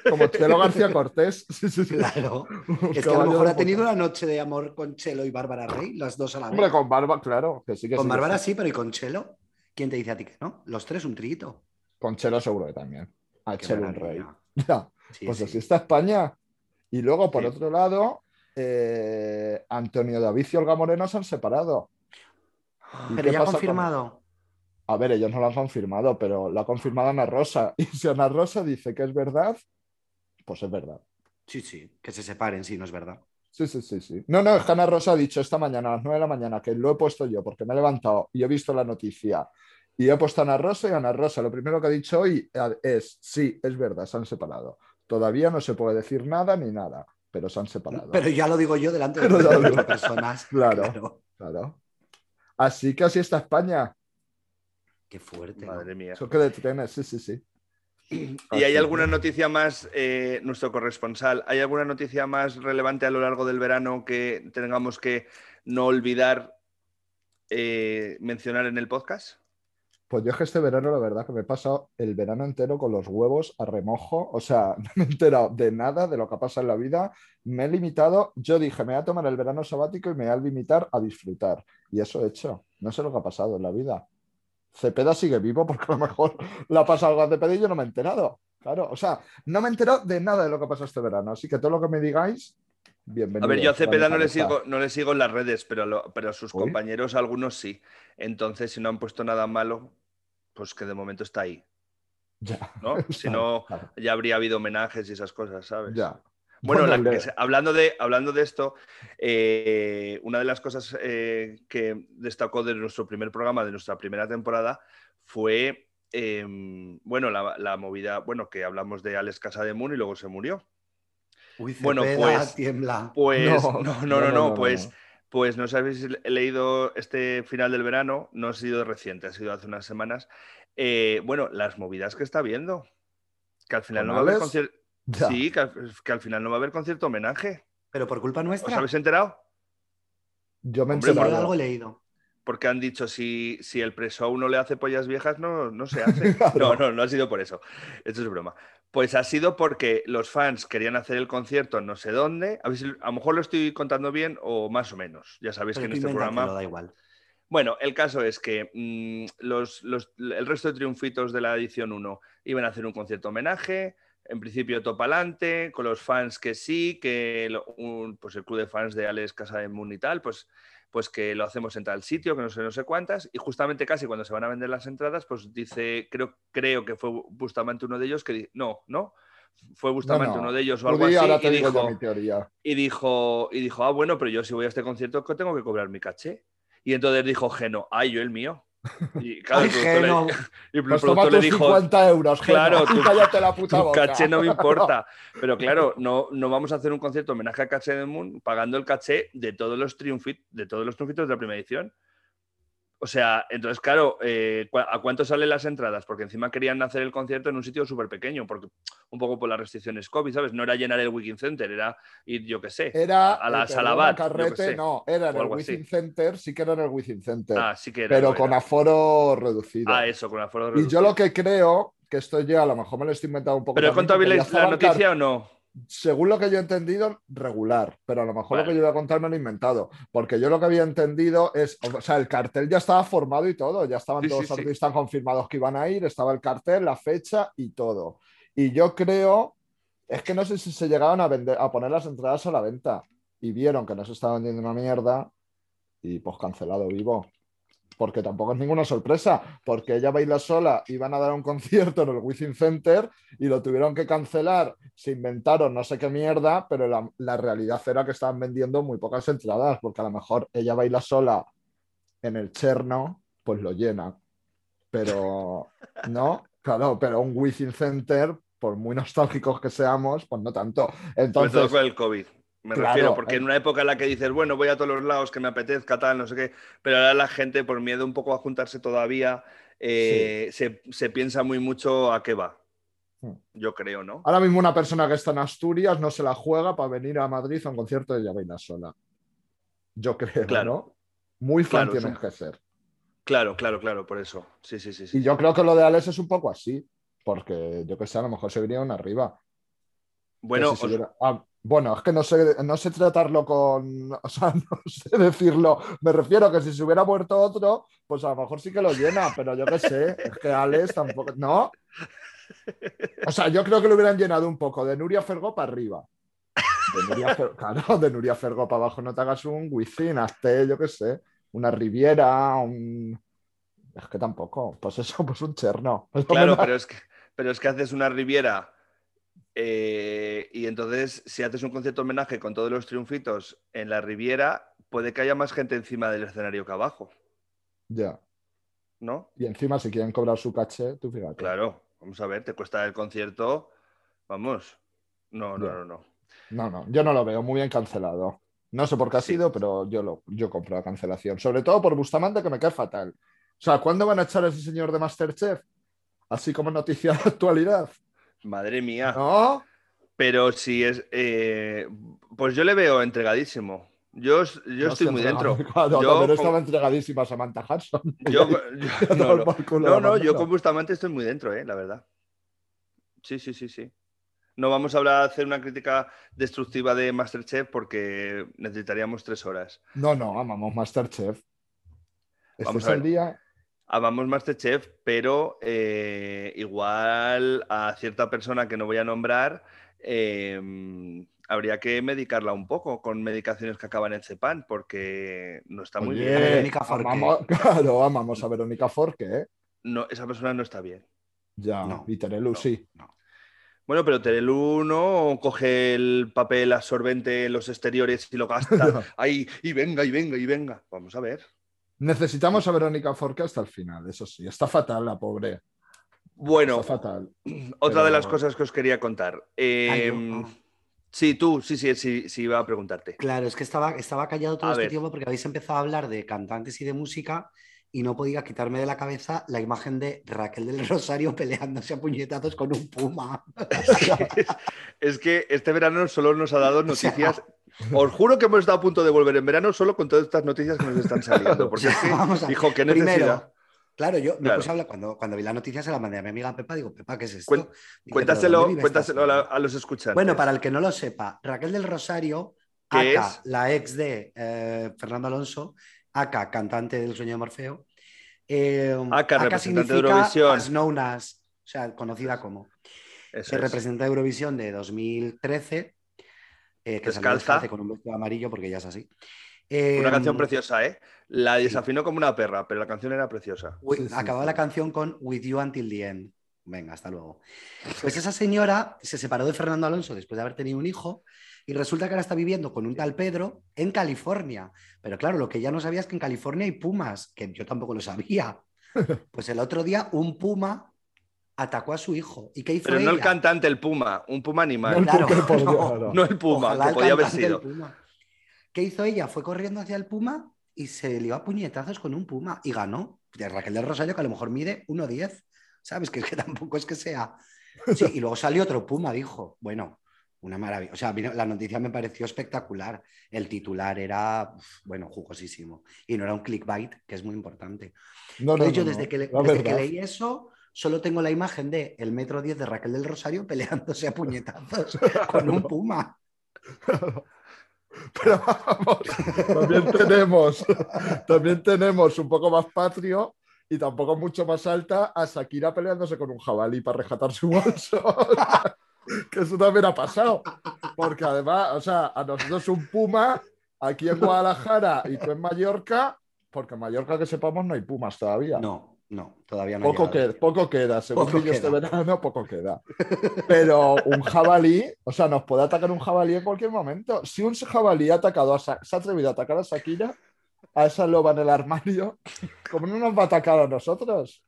Como Chelo García Cortés. Claro. Un Es que a lo mejor ha tenido una noche de amor con Chelo y Bárbara Rey, las dos a la vez. Hombre, con barba, claro. Que sí, que con Bárbara sí. sí, pero ¿y con Chelo? ¿Quién te dice a ti que no? Los tres un trillito. Con Chelo seguro que también. A Qué un rey. maravilla. Ya. Sí, Pues sí. así está España. Y luego, por Sí. otro lado, eh, Antonio David y Olga Moreno se han separado. ¿Y Pero ya con- confirmado. A ver, ellos no lo han confirmado, pero lo ha confirmado Ana Rosa. Y si Ana Rosa dice que es verdad, pues es verdad. Sí, sí, que se separen, sí, no es verdad. Sí, sí, sí, sí. No, no, es que Ana Rosa ha dicho esta mañana a las 9 de la mañana que lo he puesto yo porque me he levantado y he visto la noticia. Y he puesto a Ana Rosa y Ana Rosa lo primero que ha dicho hoy es, sí, es verdad, se han separado. Todavía no se puede decir nada ni nada, pero se han separado. Pero ya lo digo yo delante de otras personas. Claro. Claro. Así que así está España. Qué fuerte. ¿no? Madre mía. Choque de trenes, sí, sí, sí. ¿Y Así hay que- alguna noticia más, eh, nuestro corresponsal, hay alguna noticia más relevante a lo largo del verano que tengamos que no olvidar eh, mencionar en el podcast? Pues yo es que este verano, la verdad, que me he pasado el verano entero con los huevos a remojo. O sea, no me he enterado de nada de lo que ha pasado en la vida. Me he limitado, yo dije, me voy a tomar el verano sabático y me voy a limitar a disfrutar. Y eso he hecho. No sé lo que ha pasado en la vida. Cepeda sigue vivo porque a lo mejor le ha pasado algo a Cepeda y yo no me he enterado. Claro, o sea, no me he enterado de nada de lo que ha pasado este verano. Así que todo lo que me digáis, bienvenido. A ver, yo a Cepeda no le sigo, no le sigo en las redes, pero, lo- pero a sus compañeros algunos sí. Entonces, si no han puesto nada malo, pues que de momento está ahí, Ya. ¿no? Si no, ya habría habido homenajes y esas cosas, ¿sabes? ya. Bueno, la que hablando, de, hablando de esto, eh, una de las cosas eh, que destacó de nuestro primer programa, de nuestra primera temporada, fue, eh, bueno, la, la movida, bueno, que hablamos de Alex Casademun y luego se murió. Uy, Bueno, pues- tiembla. Pues, No, no, no, no, no, no, no, no, pues, no. sabéis, he leído este final del verano, no ha sido reciente, ha sido hace unas semanas. Eh, bueno, las movidas que está viendo, que al final ¿Con no va a haber concierto. Sí, que al, que al final no va a haber concierto homenaje. Pero por culpa ¿Os nuestra. habéis enterado? Yo me he Hombre, enterado. algo he leído. porque han dicho si, si el pre-show no le hace pollas viejas, no, no se hace. No, no, no ha sido por eso. Esto es broma. Pues ha sido porque los fans querían hacer el concierto no sé dónde. A, ver si- a lo mejor lo estoy contando bien o más o menos. Ya sabéis Pero que en este programa da igual. bueno, el caso es que mm, los, los- el resto de triunfitos de la edición 1 iban a hacer un concierto homenaje, en principio topalante, con los fans que sí, que lo- un- pues el club de fans de Alex Casa de Moon y tal, pues, pues que lo hacemos en tal sitio, que no sé, no sé cuántas, y justamente casi cuando se van a vender las entradas, pues dice, creo, creo que fue Bustamante uno de ellos que di- no, no, fue Bustamante no. uno de ellos o algo así, ahora te y dijo, y dijo, y dijo, ah, bueno, pero yo si voy a este concierto que tengo que cobrar mi caché. Y entonces dijo Geno, ay, yo el mío. Y claro, Ay, el productor, le, y el Pues productor le dijo, 50 euros, claro, tu- cállate la puta tu boca. caché no me importa. Pero claro, no, no vamos a hacer un concierto homenaje a Caché de Moon pagando el caché de todos los triunfit, de todos los triunfitos de la primera edición. O sea, entonces, claro, eh, ¿cu- ¿a cuánto salen las entradas? Porque encima querían hacer el concierto en un sitio súper pequeño, porque un poco por las restricciones COVID, ¿sabes? No era llenar el Wiking Center, era ir, yo qué sé, Era a la sala perdona, Bat, yo qué Carrete, no, era en el. Wizzing Center, sí que era en el Wizzing Center, Ah, sí que era. pero con era. aforo reducido. Ah, eso, con aforo y reducido. yo lo que creo, que esto ya a lo mejor me lo estoy inventando un poco. ¿Pero he contado la, noticia o no? Según lo que yo he entendido, regular, pero a lo mejor lo que yo voy a contar me lo he inventado, porque yo lo que había entendido es, o sea, el cartel ya estaba formado y todo, ya estaban Sí, todos los sí. artistas confirmados que iban a ir, estaba el cartel, la fecha y todo. Y yo creo, es que no sé si se llegaron a vender, a poner las entradas a la venta y vieron que no se estaba vendiendo una mierda y pues cancelado vivo. Porque tampoco es ninguna sorpresa, porque ella baila sola, iban a dar un concierto en el Wizzing Center y lo tuvieron que cancelar, se inventaron no sé qué mierda, pero la, la realidad era que estaban vendiendo muy pocas entradas, porque a lo mejor ella baila sola en el Cherno, pues lo llena. Pero, ¿no? Claro, pero un Wizzing Center, por muy nostálgicos que seamos, pues no tanto. Todo Entonces, con el COVID. Me Claro, refiero, porque eh. en una época en la que dices, bueno, voy a todos los lados que me apetezca, tal, no sé qué, pero ahora la gente, por miedo un poco a juntarse todavía, eh, se, se piensa muy mucho a qué va. Hmm. Yo creo, ¿no? ahora mismo una persona que está en Asturias no se la juega para venir a Madrid a un concierto de ella baila sola. Yo creo, Claro. ¿no? Muy fan Claro, tienes sí. que ser. Claro, claro, claro, por eso. Sí, sí, sí. sí. Y yo creo que lo de Alex es un poco así, porque yo que sé, a lo mejor se vinieron arriba. Bueno, si se ah, bueno, es que no sé, no sé tratarlo con. O sea, no sé decirlo. Me refiero que si se hubiera muerto otro, pues a lo mejor sí que lo llena, pero yo qué sé, es que Alex tampoco. ¿No? O sea, yo creo que lo hubieran llenado un poco de Nuria Fergó para arriba. De Nuria Fer- Claro, de Nuria Fergó para abajo no te hagas un Wizzing, hazte, yo qué sé, una Riviera, un. Es que tampoco. Pues eso, pues un cherno. Claro, pero es que, pero es que haces una Riviera eh, y entonces si haces un concierto homenaje con todos los triunfitos en la Riviera, puede que haya más gente encima del escenario que abajo, Ya. ¿no? Y encima, si quieren cobrar su caché, tú fíjate. Claro, vamos a ver, te cuesta el concierto, vamos. No, no, Ya. no, no. No, no, yo no lo veo muy bien cancelado. No sé por qué ha Sí. sido, pero yo lo yo compro la cancelación. Sobre todo por Bustamante, que me cae fatal. O sea, ¿cuándo van a echar a ese señor de Masterchef? Así como noticia de actualidad. Madre mía. ¿No? Pero si es. eh, pues yo le veo entregadísimo. Yo, yo No estoy muy dentro. Claro, Yo con- estaba entregadísima Samantha Hudson. Yo, no, no. yo con Bustamante estoy muy dentro, eh, la verdad. Sí, sí, sí, sí. No vamos a hablar, hacer una crítica destructiva de Masterchef porque necesitaríamos tres horas. No, no, amamos Masterchef. Este Vamos es el día. Amamos Masterchef, pero eh, igual a cierta persona que no voy a nombrar, eh, habría que medicarla un poco con medicaciones que acaban en Cepan, porque no está muy Oye, bien. Verónica Forqué. amamos- claro, amamos a Verónica Forqué, ¿eh? No, esa persona no está bien. Ya, No, y Terelu, no, sí. no. Bueno, pero Terelu no coge el papel absorbente en los exteriores y lo gasta ahí, y venga, y venga, y venga. Vamos a ver. Necesitamos a Verónica Forqué hasta el final, eso sí. Está fatal la pobre. Bueno, Está fatal. otra pero- de las cosas que os quería contar. Eh, Ay, yo- ah. Sí, tú, sí, sí, sí, sí, iba a preguntarte. Claro, es que estaba, estaba callado todo A este ver. tiempo porque habéis empezado a hablar de cantantes y de música y no podía quitarme de la cabeza la imagen de Raquel del Rosario peleándose a puñetazos con un puma. Es que este verano solo nos ha dado noticias Os juro que hemos estado a punto de volver en verano solo con todas estas noticias que nos están saliendo. Porque es que, hijo, qué necesidad. Primero, claro, yo me puse a hablar cuando, cuando vi la noticia, se la mandé a mi amiga Pepa, digo, Pepa, ¿qué es esto? Cuen- Dice, "¿Pero Cuéntaselo, cuéntaselo a, la- señora?". a los escuchantes. Bueno, para el que no lo sepa, Raquel del Rosario, ¿Qué acá, es? la ex de eh, Fernando Alonso, acá, cantante del sueño de Morfeo. Eh, Aka, representante de significa Eurovisión. as known as, o sea, conocida como. Eso que es. representa Eurovisión de 2013, eh, que Descalza. con un vestido amarillo porque ya es así. Eh, Una canción preciosa, ¿eh? La desafinó como una perra, pero la canción era preciosa. Sí, sí, acababa sí. la canción con With You Until the End. Venga, hasta luego. Pues esa señora se separó de Fernando Alonso después de haber tenido un hijo y resulta que ahora está viviendo con un tal Pedro en California. Pero claro, lo que ella no sabía es que en California hay pumas, que yo tampoco lo sabía. Pues el otro día un puma atacó a su hijo. ¿Y qué hizo Pero no el ella? cantante, el puma, un puma animal. No el Claro, puma, Dios, no. no. No el puma, Ojalá que el podía haber sido. Puma. ¿Qué hizo ella? Fue corriendo hacia el Puma y se lió a puñetazos con un Puma y ganó. De Raquel del Rosario, que a lo mejor mide 1,10. ¿Sabes? Que es que tampoco es que sea. Sí, y luego salió otro Puma, dijo. Bueno, una maravilla. O sea, la noticia me pareció espectacular. El titular era, uf, bueno, jugosísimo. Y no era un clickbait, que es muy importante. No, no, Entonces yo no, desde, no. que, le- desde que leí eso, solo tengo la imagen de el metro 10 de Raquel del Rosario peleándose a puñetazos con un Puma. Pero vamos, también tenemos, también tenemos un poco más patrio y tampoco mucho más alta a Shakira peleándose con un jabalí para rescatar su bolso. que eso también ha pasado. Porque además, o sea, a nosotros un puma aquí en Guadalajara y tú en Mallorca, porque en Mallorca que sepamos no hay pumas todavía. No, no, todavía no. Poco, queda, poco queda, según Poco yo este queda. verano, poco queda. Pero un jabalí, o sea, nos puede atacar un jabalí en cualquier momento. Si un jabalí ha atacado a Sa- se ha atrevido a atacar a Shakira, a esa loba en el armario, ¿cómo no nos va a atacar a nosotros?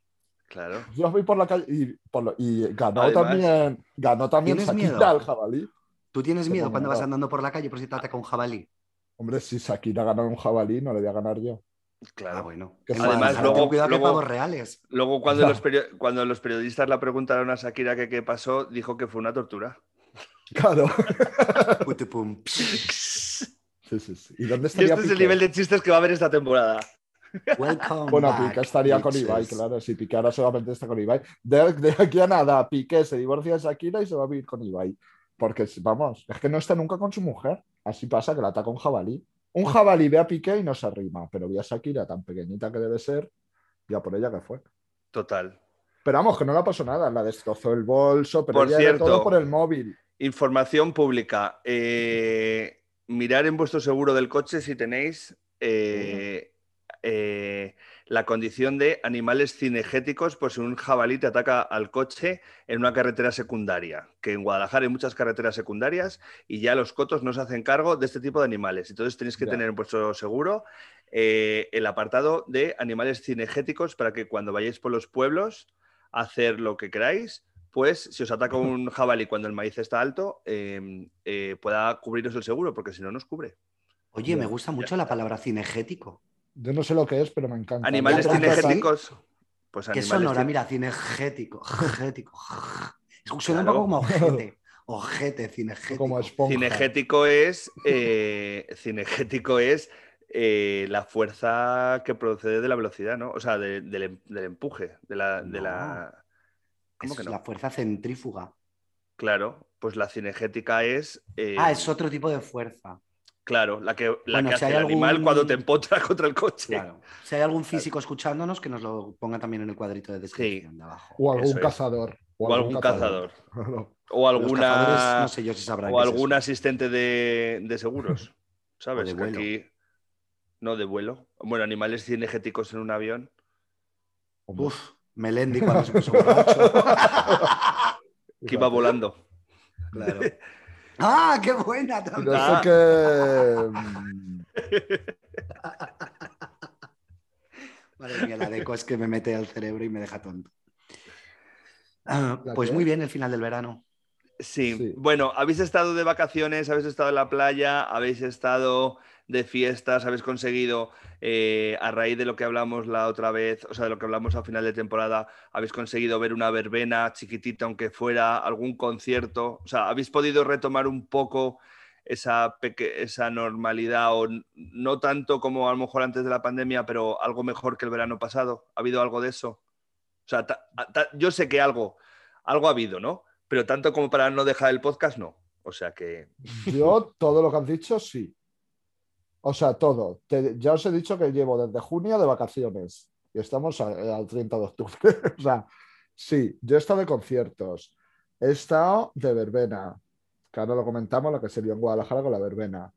Claro. Yo voy por la calle y, por lo- y ganó Además- también, ganó también ¿Tienes Shakira miedo? al jabalí. ¿Tú tienes miedo cuando vas andando por la calle por si te ataca un jabalí? Hombre, si Shakira ganó un jabalí, no le voy a ganar yo. Claro. Ah, bueno. Que En además luego- cuidado que luego- pavos reales. Luego, cuando, los perio- cuando los periodistas la preguntaron a Shakira que qué pasó, dijo que fue una tortura. Claro. Sí, sí, sí. ¿Y dónde Y estaría este es el nivel de chistes que va a haber esta temporada. Welcome Bueno, back, Piqué estaría con. Ibai, claro. Si Piqué ahora solamente está con Ibai. De, de aquí a nada, Piqué se divorcia de Shakira y se va a vivir con Ibai. Porque, vamos, es que no está nunca con su mujer. Así pasa que la ataca un jabalí. Un jabalí ve a Piqué y no se arrima, pero ve a Shakira tan pequeñita que debe ser, ya por ella que fue. Total. Pero vamos, que no le pasó nada, la destrozó el bolso, pero Por ella cierto. todo por el móvil. Información pública. Eh, mirar en vuestro seguro del coche si tenéis eh, eh, la condición de animales cinegéticos por si un jabalí te ataca al coche en una carretera secundaria. Que en Guadalajara hay muchas carreteras secundarias y ya los cotos no se hacen cargo de este tipo de animales. Entonces tenéis que Ya. tener en vuestro seguro eh, el apartado de animales cinegéticos para que cuando vayáis por los pueblos a hacer lo que queráis, pues si os ataca un jabalí cuando el maíz está alto, eh, eh, pueda cubriros el seguro, porque si no, nos cubre. Oye, me gusta mucho la palabra cinegético. Yo no sé lo que es, pero me encanta. Animales cinegéticos. Pues Qué animales sonora, cin- mira, cinegético. Gético. Suena un Claro. poco como ojete. Ojete, cinegético. Como esponja. Cinegético es, eh, cinegético es eh, la fuerza que procede de la velocidad, ¿no? O sea, de- del, em- del empuje, de la, de la... ¿Cómo Es que no? la fuerza centrífuga. Claro, pues la cinegética es... eh, Ah, es otro tipo de fuerza. Claro, la que, la Bueno, que si hace hay el animal cuando te empotra contra el coche. Claro. Si hay algún físico escuchándonos, que nos lo ponga también en el cuadrito de descripción de abajo. O algún Eso cazador. O algún cazador. O alguna... no sé yo si sabrán. o es algún asistente de, de seguros, ¿sabes? de Que aquí- No, de vuelo. Bueno, animales cinegéticos en un avión. Hombre. Uf, Melendi cuando se puso borracho. Que iba volando. Claro. ¡Ah, qué buena! También! No sé qué. mm, Madre mía, la deco es que me mete al cerebro y me deja tonto. Ah, ¿La pues muy bien el final del verano. Sí. Sí. Bueno, habéis estado de vacaciones, habéis estado en la playa, habéis estado de fiestas, habéis conseguido, eh, a raíz de lo que hablamos la otra vez, o sea, de lo que hablamos a final de temporada, habéis conseguido ver una verbena chiquitita, aunque fuera algún concierto, o sea, habéis podido retomar un poco esa, esa normalidad o no tanto como a lo mejor antes de la pandemia, pero algo mejor que el verano pasado? ¿Ha habido algo de eso? O sea, yo sé que algo, algo ha habido, ¿no? Pero tanto como para no dejar el podcast, no. O sea que Yo, todo lo que has dicho, sí. O sea, todo. Te- ya os he dicho que llevo desde junio de vacaciones y estamos a- al 30 de octubre. o sea, sí, yo he estado de conciertos, he estado de verbena, que ahora lo comentamos, lo que se dio en Guadalajara con la verbena.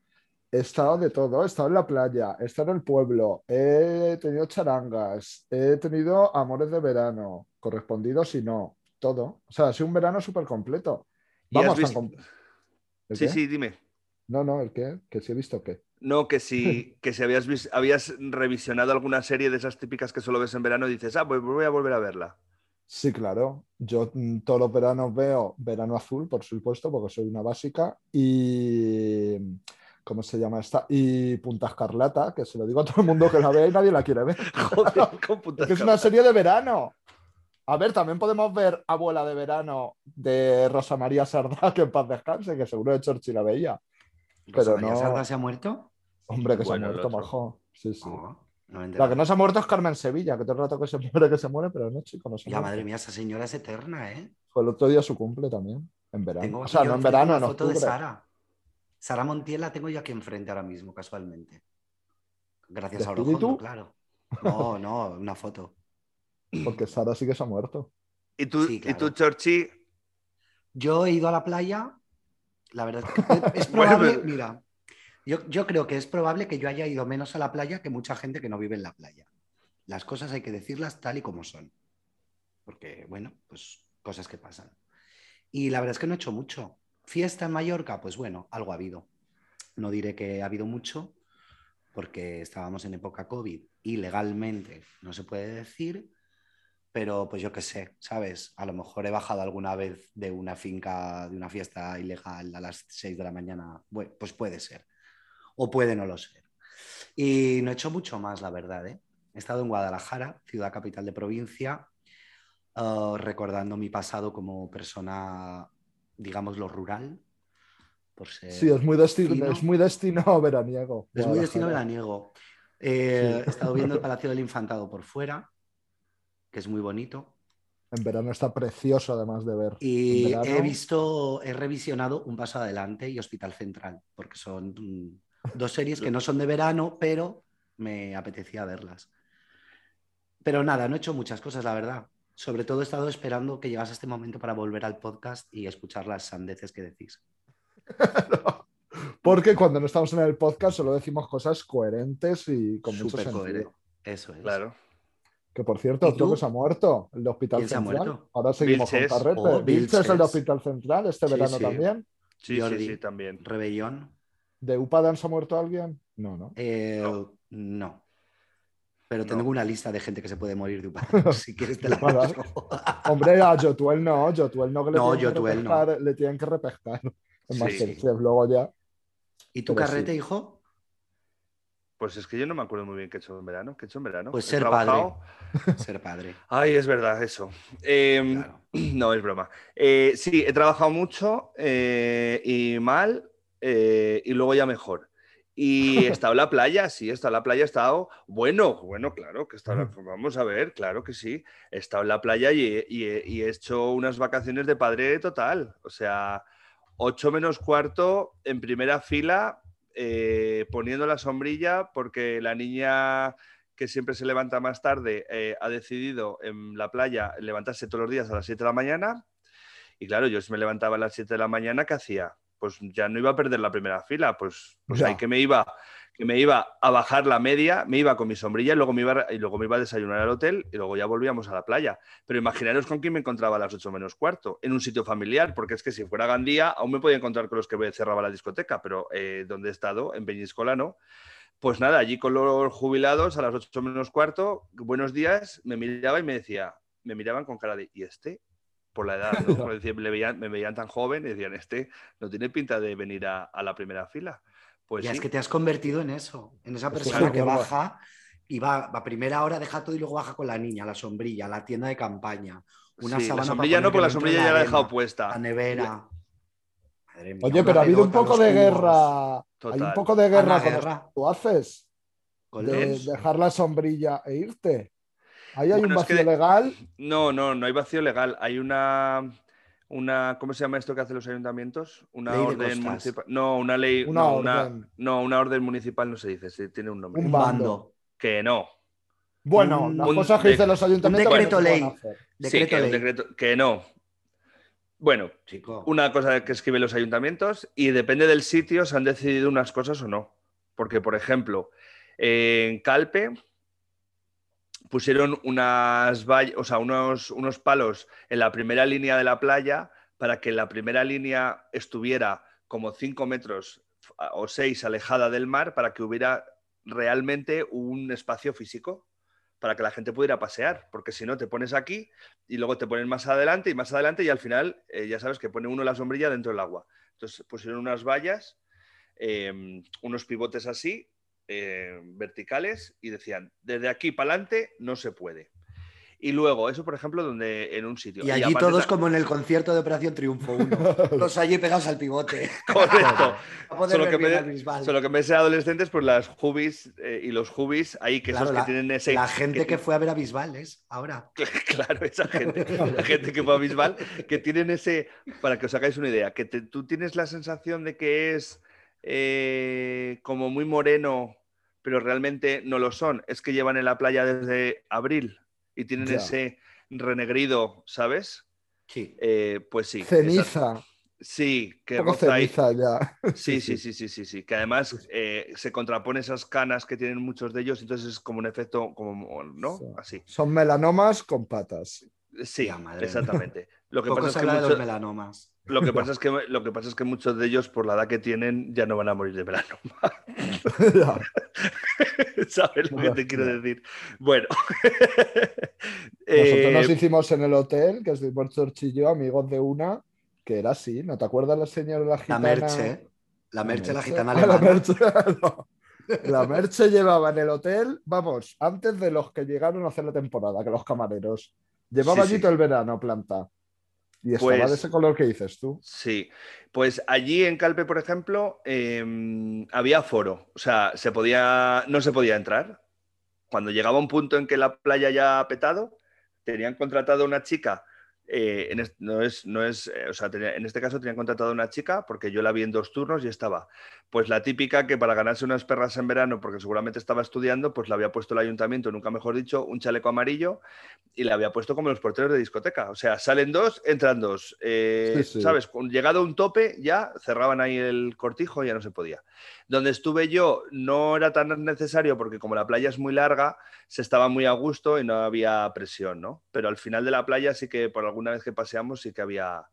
He estado de todo, he estado en la playa, he estado en el pueblo, he tenido charangas, he tenido amores de verano, correspondidos y no, todo. O sea, ha sido un verano súper completo. ¿Y has Vamos, visto- com- ¿El Sí, qué? sí, dime. No, no, el qué, que sí he visto qué. No, que si, que si habías, vis- habías revisionado alguna serie de esas típicas que solo ves en verano y dices, ah, pues voy a volver a verla. Sí, claro. Yo mm, todos los veranos veo Verano Azul, por supuesto, porque soy una básica. Y. ¿Cómo se llama esta? Y Punta Escarlata, que se lo digo a todo el mundo que la vea y nadie la quiere ver. Joder, con putas Que es una serie de verano. A ver, también podemos ver Abuela de Verano de Rosa María Sardá, que en paz descanse, que seguro de Chorchi la veía. ¿Rosa Pero María no- Sarda se ha muerto? Hombre, que Bueno, se ha muerto, majo. Sí, sí. Oh, no La que no se ha muerto es Carmen Sevilla, que todo el rato que se muere, que se muere, pero no, chico, no se madre mía, esa señora es eterna, ¿eh? Fue el otro día su cumple también, en verano. Tengo o sea, no en verano, una en foto de. Sara. Sara Montiel la tengo yo aquí enfrente ahora mismo, casualmente. Gracias ¿De a? Orojondo, claro. No, no, una foto. Porque Sara sí que se ha muerto. ¿Y tú, Sí, ¿y tú. Chorchi? Yo he ido a la playa, la verdad es que es Bueno, probable, pero- mira, yo, creo que es probable que yo haya ido menos a la playa que mucha gente que no vive en la playa. Las cosas hay que decirlas tal y como son. Porque, bueno, pues cosas que pasan. Y la verdad es que no he hecho mucho. Fiesta en Mallorca, pues bueno, algo ha habido. No diré que ha habido mucho, porque estábamos en época COVID y legalmente no se puede decir, pero pues yo qué sé, ¿sabes? A lo mejor he bajado alguna vez de una finca, de una fiesta ilegal a las 6 de la mañana. Pues puede ser. O puede no lo ser. Y no he hecho mucho más, la verdad, ¿eh? He estado en Guadalajara, ciudad capital de provincia, eh, recordando mi pasado como persona, digamos, lo rural. Por ser Sí, es muy, destino, fino. es muy destino veraniego. Es muy destino veraniego. Eh, Sí. He estado viendo el Palacio del Infantado por fuera, que es muy bonito. En verano está precioso además de ver. Y he visto, he revisionado Un Paso Adelante y Hospital Central, porque son mm, dos series que no son de verano, pero me apetecía verlas. Pero nada, no he hecho muchas cosas, la verdad. Sobre todo he estado esperando que llegase este momento para volver al podcast y escuchar las sandeces que decís. Porque cuando no estamos en el podcast solo decimos cosas coherentes y con mucho sentido. coherente. Eso es. Claro. Que por cierto, ¿Y otro tú? que se ha muerto, el de Hospital ¿Quién se ha Central. muerto? Ahora seguimos Vilches. con Carrete. Oh, Vilches, el de. Hospital Central, este Sí, verano sí. también. Sí, Jordi. sí, sí, también. Rebellón. ¿De Upadan se ha muerto alguien? No, no. Eh, No. no. Pero No. tengo una lista de gente que se puede morir de Upadán. Si quieres te la paso. Hombre, a Yotuel no, Yotuel no, que le, No, tienen, que Yotuel no. le tienen que repescar. En Sí. Luego ya. ¿Y tu Pero carrete, sí. hijo? Pues es que yo no me acuerdo muy bien qué he hecho en verano. ¿Qué he hecho en verano? Pues ser trabajado- Ser padre. Ay, es verdad, eso. Em, Claro. No, es broma. Eh, sí, he trabajado mucho eh, y mal eh, y luego ya mejor. Y he estado en la playa, sí, en la playa, he estado, bueno, bueno, claro, que he estado, vamos a ver, claro que sí, he estado en la playa y he hecho unas vacaciones de padre total, o sea, 8 menos cuarto en primera fila, eh, poniendo la sombrilla porque la niña que siempre se levanta más tarde eh, ha decidido en la playa levantarse todos los días a las 7 de la mañana. Y claro, yo si me levantaba a las 7 de la mañana, ¿qué hacía? Pues ya no iba a perder la primera fila, pues, pues ahí que me iba que me iba a bajar la media, me iba con mi sombrilla y luego me iba, y luego me iba a desayunar al hotel y luego ya volvíamos a la playa. Pero imaginaros con quién me encontraba a las 8 menos cuarto, en un sitio familiar, porque es que si fuera Gandía aún me podía encontrar con los que cerraba la discoteca, pero eh, donde he estado, en Peñíscola, no. Pues nada, allí con los jubilados a las 8 menos cuarto, buenos días, me miraba y me decía, me miraban con cara de, ¿y este? Por la edad, ¿no? Porque decían, le veían- me veían tan joven y decían, este no tiene pinta de venir a, a la primera fila. Pues ya sí. es que te has convertido en eso, en esa Es que persona que baja y va a primera hora, deja todo y luego baja con la niña, la sombrilla, la tienda de campaña, una Sí, sábana la sombrilla no, porque la sombrilla ya la he dejado puesta. La nevera. Madre Madre mía, Oye, pero ha habido un poco de guerra. Hay un poco de guerra Ana, con guerra. los tatuajes. Con De los- dejar la sombrilla e irte. Ahí hay Bueno, un es que vacío de- legal. No, no, no hay vacío legal. Hay una, una, ¿cómo se llama esto que hacen los ayuntamientos? Una Ley orden municipal. No, una ley. Una no, una, orden. no, una orden municipal no se dice, sí, tiene un nombre. Un un bando. Que no. Bueno, Un- las un cosas que dicen los ayuntamientos. un decreto se ley. hacer. Sí, Decreto que, un ley. decreto- que no. Bueno, Chico. una cosa que escriben los ayuntamientos y depende del sitio se han decidido unas cosas o no. Porque, por ejemplo, en Calpe pusieron unas o sea, unos, unos palos en la primera línea de la playa para que la primera línea estuviera como 5 metros o 6 alejada del mar para que hubiera realmente un espacio físico para que la gente pudiera pasear, porque si no te pones aquí y luego te ponen más adelante y más adelante y al final eh, ya sabes que pone uno la sombrilla dentro del agua. Entonces pusieron unas vallas, eh, unos pivotes así, eh, verticales y decían, desde aquí para adelante no se puede. Y luego, eso por ejemplo, donde en un sitio. Y allí todos como en el concierto de Operación Triunfo 1. Todos allí pegados al pivote. Correcto. A poder Solo ver que, me, solo que en vez de adolescentes, pues las hubis eh, y los hubis ahí, que Claro, esos la, que tienen ese. la gente que que fue a ver a Bisbal es ahora. Claro, esa gente, la gente que fue a Bisbal, que tienen ese, para que os hagáis una idea, que te- tú tienes la sensación de que es eh, como muy moreno, pero realmente no lo son. Es que llevan en la playa desde abril y tienen Ya. ese renegrido, ¿sabes? Sí. Eh, pues sí. esa- Ceniza. sí, que poco ceniza ya. Sí, sí, sí, sí, sí, sí. Que además eh, se contrapone esas canas que tienen muchos de ellos, entonces es como un efecto, como, ¿no? Sí. Así. Son melanomas con patas. Sí, madre exactamente. Lo que, Poco pasa es que habla de los melanomas. Lo, que pasa es que, lo que pasa es que muchos de ellos, por la edad que tienen, ya no van a morir de verano. ¿Sabes lo que te quiero decir? Bueno. Nosotros Eh, nos hicimos en el hotel, que estuvimos George y yo, amigos de una, que era así. ¿No te acuerdas la señora la La gitana? Merche. La Merche, la gitana Ah, la alemana. Merche, no. La Merche llevaba en el hotel, vamos, antes de los que llegaron a hacer la temporada, que los camareros. Llevaba Sí, allí sí. todo el verano planta. Y estaba Pues- de ese color que dices tú. Sí, pues allí en Calpe, por ejemplo, eh, había foro, o sea, se podía, no se podía entrar. Cuando llegaba un punto en que la playa ya ha petado, tenían contratado una chica, eh, en no es, no es, eh, o sea, tenía- en este caso tenían contratado una chica porque yo la vi en dos turnos y estaba, pues la típica que para ganarse unas perras en verano, porque seguramente estaba estudiando, pues la había puesto el ayuntamiento, nunca mejor dicho, un chaleco amarillo y la había puesto como los porteros de discoteca. O sea, salen dos, entran dos. Eh, Sí, sí. ¿Sabes? Con- Llegado a un tope, ya cerraban ahí el cortijo y ya no se podía. Donde estuve yo no era tan necesario porque como la playa es muy larga, se estaba muy a gusto y no había presión, ¿no? Pero al final de la playa sí que por alguna vez que paseamos sí que había,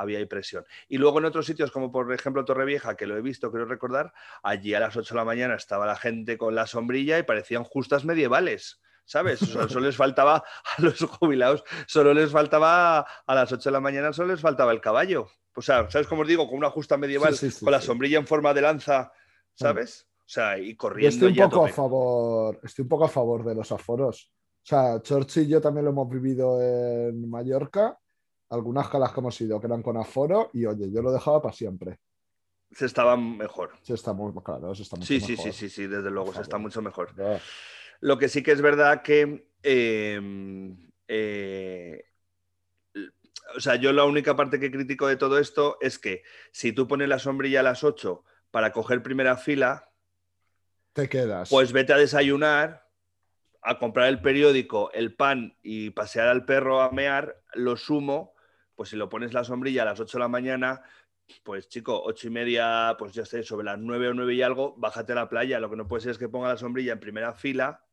había ahí presión. Y luego en otros sitios como por ejemplo Torrevieja, que lo he visto, quiero recordar, allí a las 8 de la mañana estaba la gente con la sombrilla y parecían justas medievales. ¿Sabes? Solo les faltaba a los jubilados, solo les faltaba a las 8 de la mañana, solo les faltaba el caballo. O sea, ¿sabes cómo os digo? Con una justa medieval, Sí, sí, sí, con la sombrilla en forma de lanza, ¿sabes? O sea, y Yo corriendo. estoy un a poco a favor, estoy un poco a favor de los aforos. O sea, Chorchi y yo también lo hemos vivido en Mallorca. Algunas calas que hemos ido que eran con aforo y oye, yo lo dejaba para siempre. Se estaba mejor. Se está muy claro, eso está mucho Sí, sí, mejor. sí, sí, sí, desde luego, se está mucho mejor. Lo que sí que es verdad que. eh, eh, o sea, yo la única parte que critico de todo esto es que si tú pones la sombrilla a las 8 para coger primera fila, Te quedas. pues vete a desayunar, a comprar el periódico, el pan y pasear al perro a mear, lo sumo, pues si lo pones la sombrilla a las 8 de la mañana, pues chico, ocho y media, pues ya sé, sobre las 9 o 9 y algo, bájate a la playa. Lo que no puede ser es que ponga la sombrilla en primera fila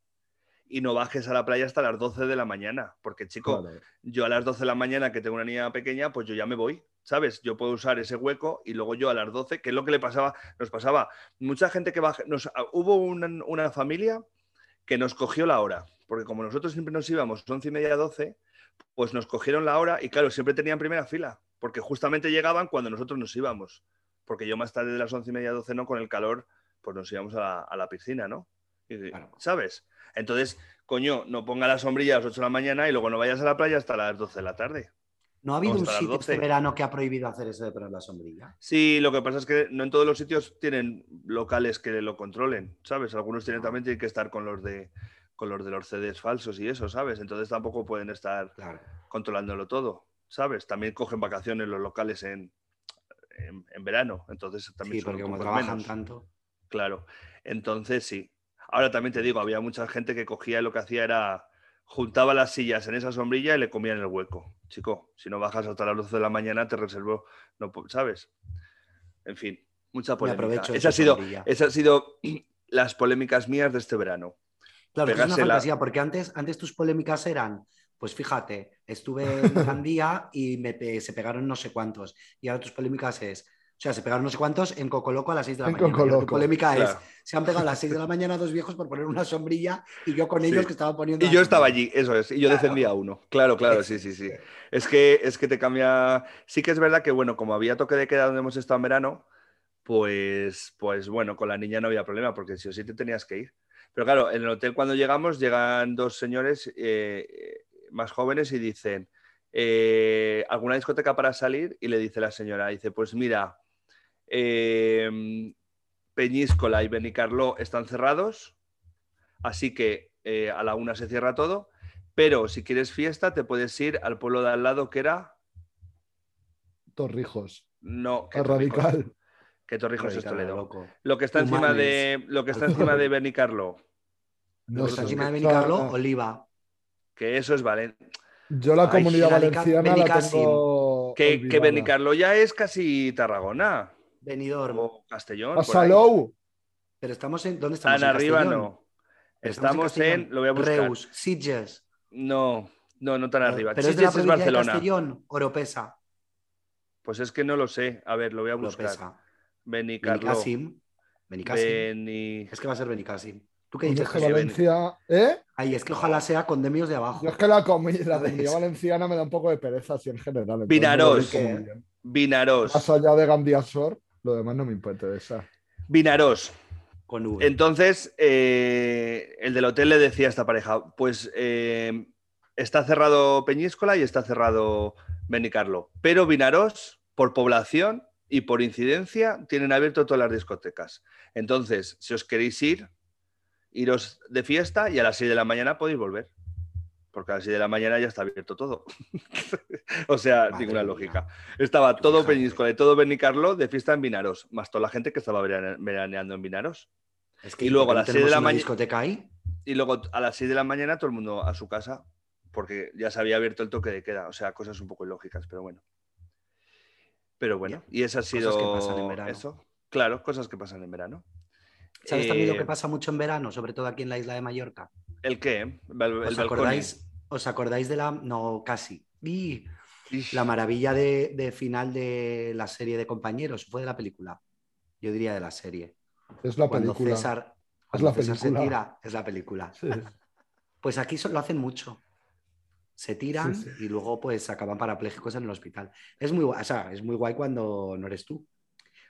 y no bajes a la playa hasta las 12 de la mañana, porque chico, yo a las 12 de la mañana que tengo una niña pequeña, pues yo ya me voy, ¿sabes? Yo puedo usar ese hueco y luego yo a las 12, que es lo que le pasaba, nos pasaba, mucha gente que baja, nos, ah, hubo una, una familia que nos cogió la hora, porque como nosotros siempre nos íbamos 11 y media, 12, pues nos cogieron la hora y claro, siempre tenían primera fila, porque justamente llegaban cuando nosotros nos íbamos, porque yo más tarde de las 11 y media, 12, no, con el calor, pues nos íbamos a la, a la piscina, ¿no? Y- Claro. ¿Sabes? Entonces, coño, no ponga la sombrilla a las 8 de la mañana y luego no vayas a la playa hasta las 12 de la tarde. ¿No ha habido un sitio este 12. verano que ha prohibido hacer eso de poner la sombrilla? Sí, lo que pasa es que no en todos los sitios tienen locales que lo controlen, ¿sabes? Algunos tienen, también tienen que estar con los de con los de los CDs falsos y eso, ¿sabes? Entonces tampoco pueden estar Claro. controlándolo todo, ¿sabes? También cogen vacaciones los locales en, en, en verano, entonces también Sí, porque como trabajan menos. tanto. Claro, entonces sí. Ahora también te digo, había mucha gente que cogía y lo que hacía era juntaba las sillas en esa sombrilla y le comían el hueco. Chico, si no bajas hasta las 12 de la mañana te reservo, no, ¿sabes? En fin, mucha polémica. aprovecho de Esa ha sido, esa ha sido las polémicas mías de este verano. Claro, es una fantasía, porque antes, antes tus polémicas eran, pues fíjate, estuve en Gandía y me se pegaron no sé cuántos. Y ahora tus polémicas es, o sea, se pegaron no sé cuántos en Cocoloco a las 6 de la En mañana. Ahora tu Cocoloco, polémica claro. es, se han pegado a las 6 de la mañana dos viejos por poner una sombrilla y yo con ellos Sí. que estaban poniendo... Y yo estaba allí, eso es, y yo Claro. defendía a uno. Claro, claro, sí, sí, sí. Es que, es que te cambia. Sí que es verdad que, bueno, como había toque de queda donde hemos estado en verano, pues, pues bueno, con la niña no había problema, porque sí o sí te tenías que ir. Pero claro, en el hotel cuando llegamos, llegan dos señores eh, más jóvenes y dicen, eh, ¿alguna discoteca para salir? Y le dice la señora, dice, pues mira, eh, Peñíscola y Benicarló están cerrados, así que eh, a la una se cierra todo, pero si quieres fiesta te puedes ir al pueblo de al lado que era... Torrijos. No, A Torrijos. radical. Que Torrijos es Radical, Toledo. loco. Lo que está encima de lo que está encima de Benicarló, No sé. encima de O Benicarlo, Oliva. que eso es Valencia. Yo la Ay, comunidad Radical- valenciana la tengo Que, que. Benicarló ya es casi Tarragona Benidorm. o Castellón. Ahí. Salou. Pero estamos en... ¿Dónde estamos? Tan ¿En arriba Castellón? no. Pero Estamos en, Castellón. lo voy a buscar. Reus, Sitges. No, no, no tan arriba. Pero es de la Sitges es provincia de Barcelona. Castellón, Oropesa. Pues es que no lo sé. A ver, lo voy a buscar. Oropesa. Benicarló. Benicàssim. Benicàssim. Beni... Es que va a ser Benicàssim. ¿Tú qué dices, es que José? Valencia. ¿Eh? Ay, es que ojalá sea con demios de abajo. Yo es que la, comi- la comunidad valenciana me da un poco de pereza así en general. entonces Vinaros. Vinaros. Más allá de Gandiasor, lo demás no me interesa. Vinaros. Con V. Entonces, eh, el del hotel le decía a esta pareja, pues eh, está cerrado Peñíscola y está cerrado Benicarlo, pero Vinaros, por población y por incidencia, tienen abierto todas las discotecas. Entonces, si os queréis ir, iros de fiesta y a las 6 de la mañana podéis volver. Porque a las 6 de la mañana ya está abierto todo. o sea, Madre ninguna mía. lógica. Estaba todo. Peñíscola y todo Benicarlo de fiesta en Vinaros, más toda la gente que estaba verane- veraneando en Vinaros. Es que y luego ¿por a las no seis de tenemos la una maña- discoteca ahí? Y luego a las 6 de la mañana todo el mundo a su casa, porque ya se había abierto el toque de queda. O sea, cosas un poco ilógicas, pero bueno. Pero bueno, y eso ha sido que pasan en verano. eso. Claro, cosas que pasan en verano. ¿Sabes también lo Eh, que pasa mucho en verano, sobre todo aquí en la isla de Mallorca? ¿El qué? El, el ¿Os acordáis, ¿Os acordáis de la... No, casi. ¡Y! La maravilla de, de final de la serie de compañeros, fue de la película. Yo diría de la serie. Es la cuando película. César, Es la César se película. tira, es la película. Sí. Pues aquí so- lo hacen mucho. Se tiran Sí, sí. y luego pues acaban parapléjicos en el hospital. Es muy guay, o sea, es muy guay cuando no eres tú.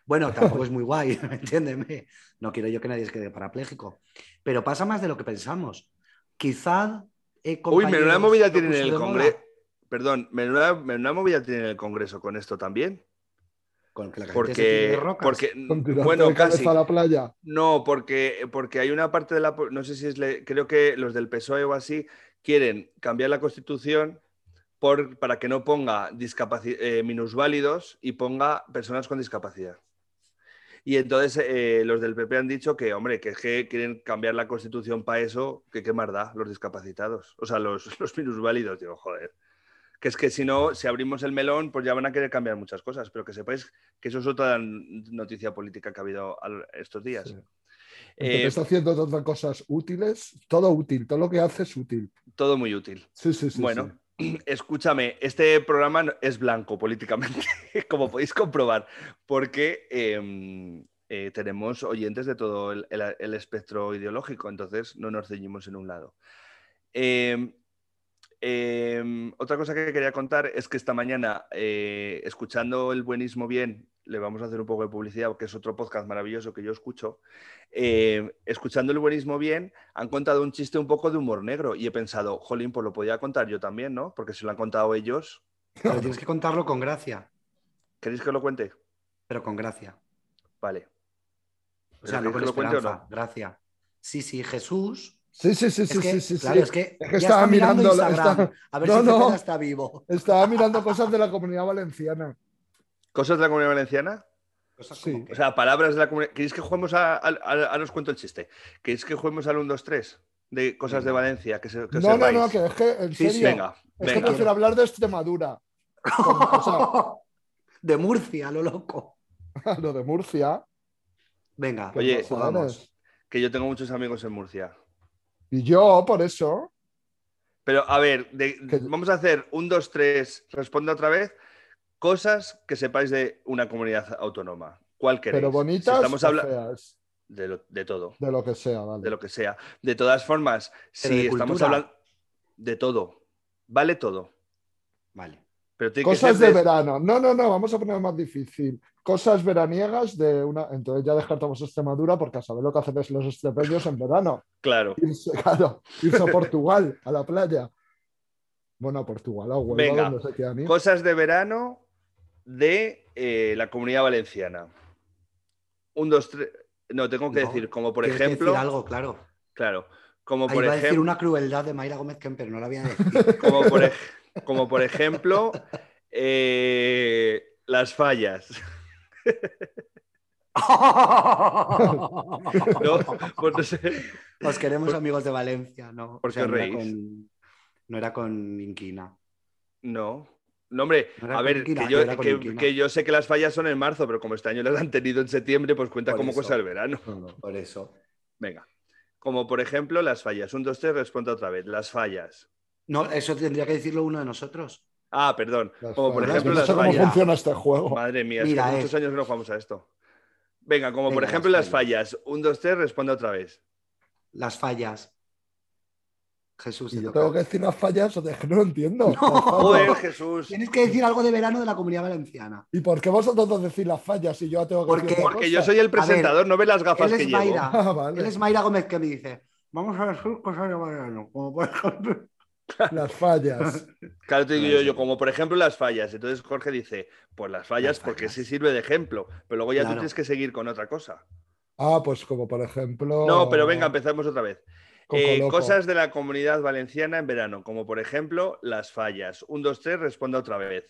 Bueno, tampoco es muy guay, entiéndeme. No quiero yo que nadie se quede parapléjico. Pero pasa más de lo que pensamos. Quizá. eh, Uy, menuda movida tienen en el. Congreso. Perdón, menuda, menuda movida tienen en el Congreso con esto también. Con que la gente se de Porque, rocas. porque Con tirarte bueno, casi. a la playa. No, porque, porque hay una parte de la... No sé si es... le- creo que los del PSOE o así quieren cambiar la Constitución por, para que no ponga eh, minusválidos y ponga personas con discapacidad. Y entonces eh, los del PP han dicho que, hombre, que es que quieren cambiar la Constitución para eso, que qué más da, los discapacitados. O sea, los, los minusválidos. Digo, joder. Que es que si no, si abrimos el melón, pues ya van a querer cambiar muchas cosas. Pero que sepáis que eso es otra noticia política que ha habido estos días. Sí. Eh, está haciendo tantas cosas útiles, todo útil, todo lo que hace es útil. todo muy útil. Sí, sí, sí. bueno, sí. escúchame, este programa es blanco políticamente, como podéis comprobar, porque eh, eh, tenemos oyentes de todo el, espectro ideológico, entonces no nos ceñimos en un lado. Eh, eh, otra cosa que quería contar es que esta mañana, eh, escuchando el Buenismo Bien, le vamos a hacer un poco de publicidad, que es otro podcast maravilloso que yo escucho, eh, escuchando el Buenismo Bien, han contado un chiste un poco de humor negro y he pensado, jolín, pues lo podía contar yo también, ¿no? Porque si lo han contado ellos, Pero tienes que contarlo con gracia. ¿Queréis que lo cuente? Pero con gracia. Vale. O sea, ¿Pero no con lo cuente o esperanza. Gracia. Sí, sí, Jesús. Sí, sí, sí, Es sí, que, sí, sí, claro, sí. es que, Es que ya estaba está mirando mirando la- Instagram. está- A ver No, si no. Está vivo. Estaba mirando cosas de la comunidad valenciana. ¿Cosas de la comunidad valenciana? Cosas Sí. como O sea, palabras de la comunidad. ¿Queréis que juguemos a, a- a- Ahora os cuento el chiste. ¿Queréis que juguemos al 1, 2, 3? De cosas de. Valencia. Que, se, que No, no, no, que es que, en Sí, sí, serio, Venga, es que prefiero hablar de Extremadura. Como- o sea, De Murcia, lo loco. lo de Murcia. Venga, Oye, jugamos. Que yo tengo muchos amigos en Murcia. Y yo, por eso. Pero, a ver, de- Que- vamos a hacer un, dos, tres, responde otra vez. Cosas que sepáis de una comunidad autónoma. ¿Cuál queréis? Pero Si bonitas estamos o hablando de, lo- de todo, De lo que sea, vale. de lo que sea. De todas formas, si estamos hablando de todo, vale todo. Vale. Pero tiene que Cosas ser de verano. No, no, no, vamos a poner más difícil. Cosas veraniegas de una. Entonces ya descartamos Extremadura porque a saber lo que hacen los extremeños en verano. Claro. Irse, claro, irse a Portugal, a la playa. Bueno, a Portugal, a Huelva, Venga, donde se quieran ir. Cosas de verano de eh, la comunidad valenciana. Un, dos, tres. No, tengo que No, decir, como por ejemplo. decir algo, claro. Claro. Como Ahí por a decir ejemplo. una crueldad de Mayra Gómez Kemper, no la voy a decir. Como por, ej- como por ejemplo. eh, las fallas. No, pues no sé. Os queremos amigos de Valencia, ¿no? ¿Por O sea, qué no, era con, no era con Inquina. No. No, hombre, No a ver, Inquina, que yo, que- que sé que las fallas son en marzo, pero como este año las han tenido en septiembre, pues cuenta Por como eso. cosa del verano. Por eso. Venga. Como por ejemplo las fallas. Un, dos, tres, responda otra vez. Las fallas. No, eso tendría que decirlo uno de nosotros. Ah, perdón. Las Como por fallas. ejemplo no las sé cómo fallas. funciona este juego. Madre mía, Mira, es que hace eh. muchos años que no jugamos a esto. Venga, como por ejemplo las las fallas. Un, dos, tres, responde otra vez. Las fallas. Jesús, Y te yo tengo que decir las fallas, o sea, es que no lo entiendo. No. Las fallas. Joder, Jesús. Tienes que decir algo de verano de la comunidad valenciana. ¿Y por qué vosotros dos decís las fallas y yo tengo que Porque- decir Porque yo soy el presentador, no ve las gafas Él que es llevo. Mayra. Ah, vale. Él es Mayra Gómez que me dice, vamos a decir cosas de verano. Como por ejemplo... Las fallas. Claro, te digo yo, yo, como por ejemplo las fallas. Entonces Jorge dice, pues las fallas, Las porque sí sirve de ejemplo. Pero luego ya tú tienes que seguir con otra cosa. Ah, pues como por ejemplo. No, pero venga, empezamos otra vez. Eh, cosas de la comunidad valenciana en verano, como por ejemplo las fallas. Un, dos, tres, responda otra vez.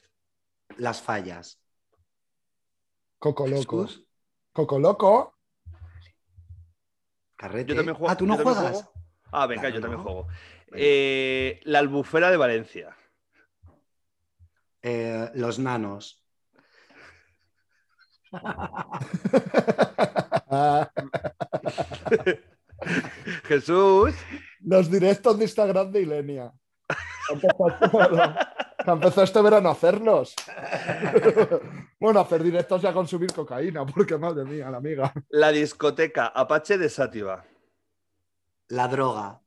Las fallas. Coco Loco. Coco Loco. Carrete. Yo también juego. Ah, ¿tú no juegas? juego. Ah, venga, Claro, yo también no. juego. Eh, la albufera de Valencia. Eh, los nanos. Jesús. Los directos de Instagram de Ilenia. Que empezó- empezó este verano a hacerlos. bueno, hacer directos y a consumir cocaína, porque madre mía, la amiga. La discoteca Apache de Sátiva. La droga.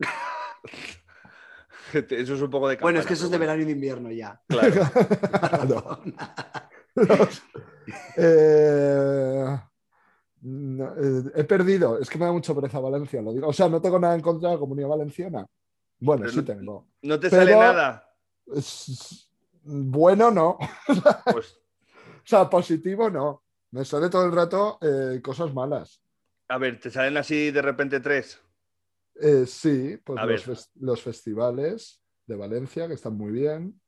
Eso es un poco de Bueno, es campana, que eso es de bueno, verano y de invierno ya. Claro. Los- eh, no, eh, he perdido, es que me da mucha pereza Valencia, lo digo. O sea, no tengo nada en contra de la comunidad valenciana. Bueno, Pero sí no- tengo. No te Pero- sale nada. Es- bueno, no. Pues, O sea, positivo no. Me sale todo el rato eh, cosas malas. a ver, ¿te salen así de repente tres? Eh, sí, pues los, ver. fes- los festivales de Valencia, que están muy bien.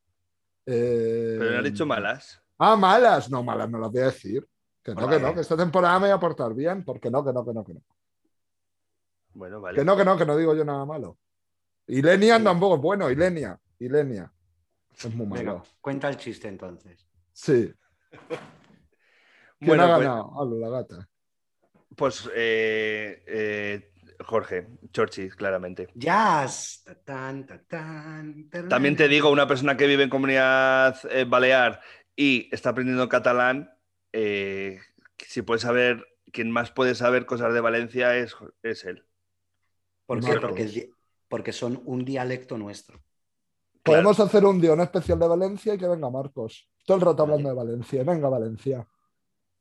Eh, Pero no has dicho malas. Ah, malas. No, malas no las voy a decir. Que no, Vale. que no, que esta temporada me voy a portar bien. Porque no, que no, que no, que no. Bueno, vale. Que no, que no, que no digo yo nada malo. Ilenia tampoco es bueno, Ilenia. Ilenia. Es muy malo. Venga, cuenta el chiste entonces. Sí. ¿Quién Bueno, ha pues- ganado? Hablo, la gata. Pues eh, eh, Jorge, Chorchi, claramente. Jazz. También te digo, una persona que vive en comunidad eh, balear y está aprendiendo catalán, eh, si puede saber, quien más puede saber cosas de Valencia es, es él. ¿Por qué? Porque, son un dialecto nuestro. Podemos hacer un día un especial de Valencia y que venga Marcos. Todo el rato hablando de Valencia. Venga, Valencia.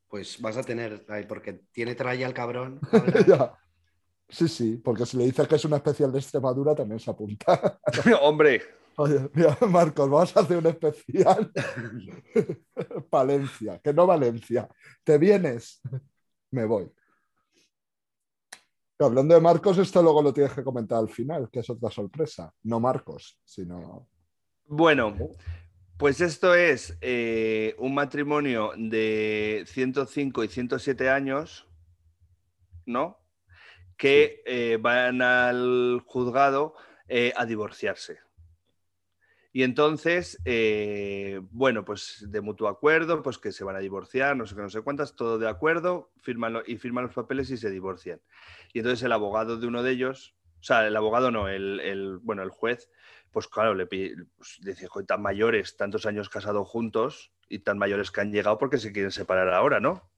Pues vas a tener, porque tiene tralla el cabrón. Ya. Sí, sí, porque si le dices que es un especial de Extremadura también se apunta. Hombre, Oye, mira, Marcos, vamos a hacer un especial. Valencia, que no Valencia. ¿Te vienes? Me voy. Y hablando de Marcos, esto luego lo tienes que comentar al final, que es otra sorpresa. No Marcos, sino. Bueno, pues esto es eh, un matrimonio de 105 y 107 años, ¿no? Que eh, van al juzgado eh, a divorciarse. Y entonces, eh, bueno, pues de mutuo acuerdo, pues que se van a divorciar, no sé qué, no sé cuántas, todo de acuerdo, firman y firman los papeles y se divorcian. Y entonces el abogado de uno de ellos, o sea, el abogado no, el, bueno, el juez, pues claro, le pi- pues dice, "Joder, tan mayores, tantos años casados juntos y tan mayores que han llegado porque se quieren separar ahora, ¿no?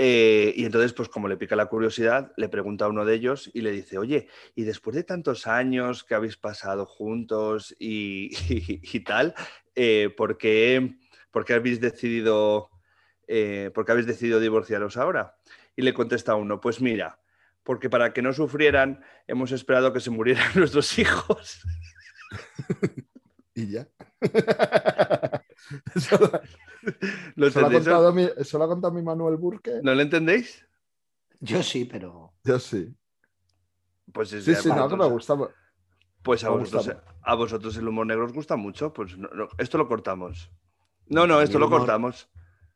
Eh, y entonces, pues como le pica la curiosidad, le pregunta a uno de ellos y le dice, oye, y después de tantos años que habéis pasado juntos y, tal, eh, ¿por, qué, por qué habéis decidido, eh, por qué habéis decidido divorciaros ahora? Y le contesta uno, pues mira, porque para que no sufrieran hemos esperado que se murieran nuestros hijos. Y ya. Eso, lo- ¿Lo eso lo ha entendéis? contado mi, eso lo ha contado mi Manuel Burke. ¿No lo entendéis? Yo sí, pero. Yo sí. Pues es Sí, sí, no, que me otros. gusta. Pues a Me vosotros, gusta. a vosotros el humor negro os gusta mucho. Pues no- no, esto lo cortamos. No, no, esto lo cortamos.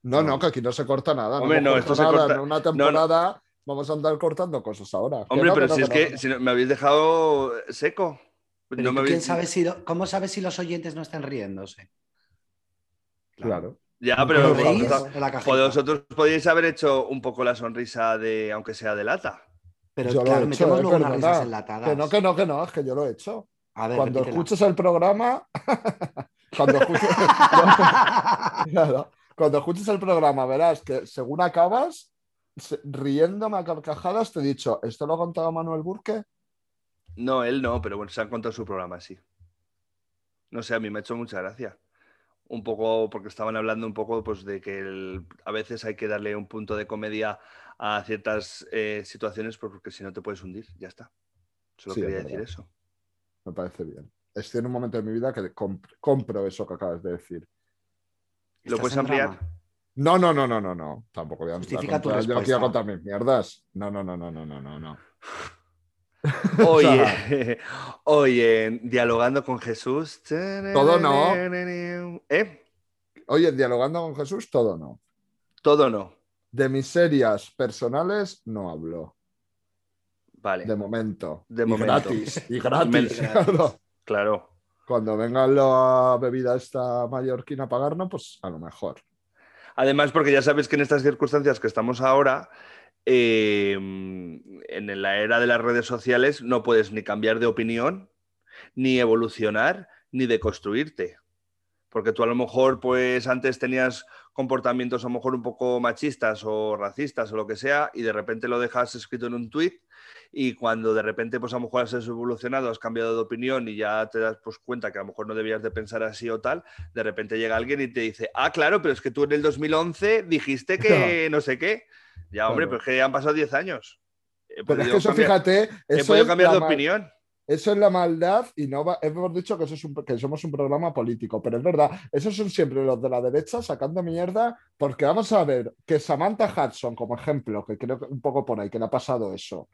No, No. que aquí no se corta nada. Hombre, no, esto se corta- En una no. temporada vamos a andar cortando cosas ahora. Hombre, no, pero si es no, que no. si no- me habéis dejado seco. pero No ¿y me quién habéis- sabe si lo- ¿Cómo sabes si los oyentes no están riéndose? Claro. Ya, ¿Os pero ¿Os reís vosotros, en la cajita? vosotros podíais haber hecho un poco la sonrisa de, aunque sea de lata. Pero Yo lo claro, he hecho, metemos luego unas risas enlatadas. Que no, que no, que no, es que yo lo he hecho. A ver, Cuando repítela. escuches el programa, cuando escuches, Claro, cuando escuches el programa verás que según acabas, se- riéndome a carcajadas, te he dicho, ¿esto lo ha contado Manuel Burke? No, él no, pero bueno, se han contado su programa, sí. No sé, a mí me ha hecho mucha gracia. Un poco, porque estaban hablando un poco pues, de que el- a veces hay que darle un punto de comedia a ciertas eh, situaciones pues, porque si no te puedes hundir, ya está. Solo Sí, es quería decir eso. Me parece bien. Estoy en un momento de mi vida que comp- compro eso que acabas de decir. ¿Lo ¿Estás puedes ampliar? drama? No, no, no, no, no, no. Tampoco voy a Justifica tu Yo no quiero respuesta. contar mis mierdas. No, no, no, no, no, no, no, no. Oye, oye, dialogando con Jesús. Todo no. ¿Eh? Oye, dialogando con Jesús, todo no. Todo no. De miserias personales no hablo. Vale, De momento. De y momento. gratis. Y gratis. Gratis. claro. claro. Cuando venga la bebida esta mallorquina a pagarnos, pues a lo mejor. Además, porque ya sabes que en estas circunstancias que estamos ahora, eh, en la era de las redes sociales, no puedes ni cambiar de opinión, ni evolucionar, ni deconstruirte. Porque tú a lo mejor, pues antes tenías comportamientos a lo mejor un poco machistas o racistas o lo que sea, y de repente lo dejas escrito en un tuit, y cuando de repente, pues a lo mejor has evolucionado, has cambiado de opinión y ya te das pues, cuenta que a lo mejor no debías de pensar así o tal, de repente llega alguien y te dice, ah, claro, pero es que tú en el 2011 dijiste que no sé qué. Ya, hombre, Claro. pero es que han pasado 10 años. He Pero es podido que eso, cambiar- fíjate, he eso podido es, cambiar de opinión. eso es la maldad y no va- hemos dicho que, eso es un- que somos un programa político, pero es verdad, esos son siempre los de la derecha sacando mierda, porque vamos a ver que Samantha Hudson, como ejemplo, que creo que un poco por ahí, que le ha pasado eso.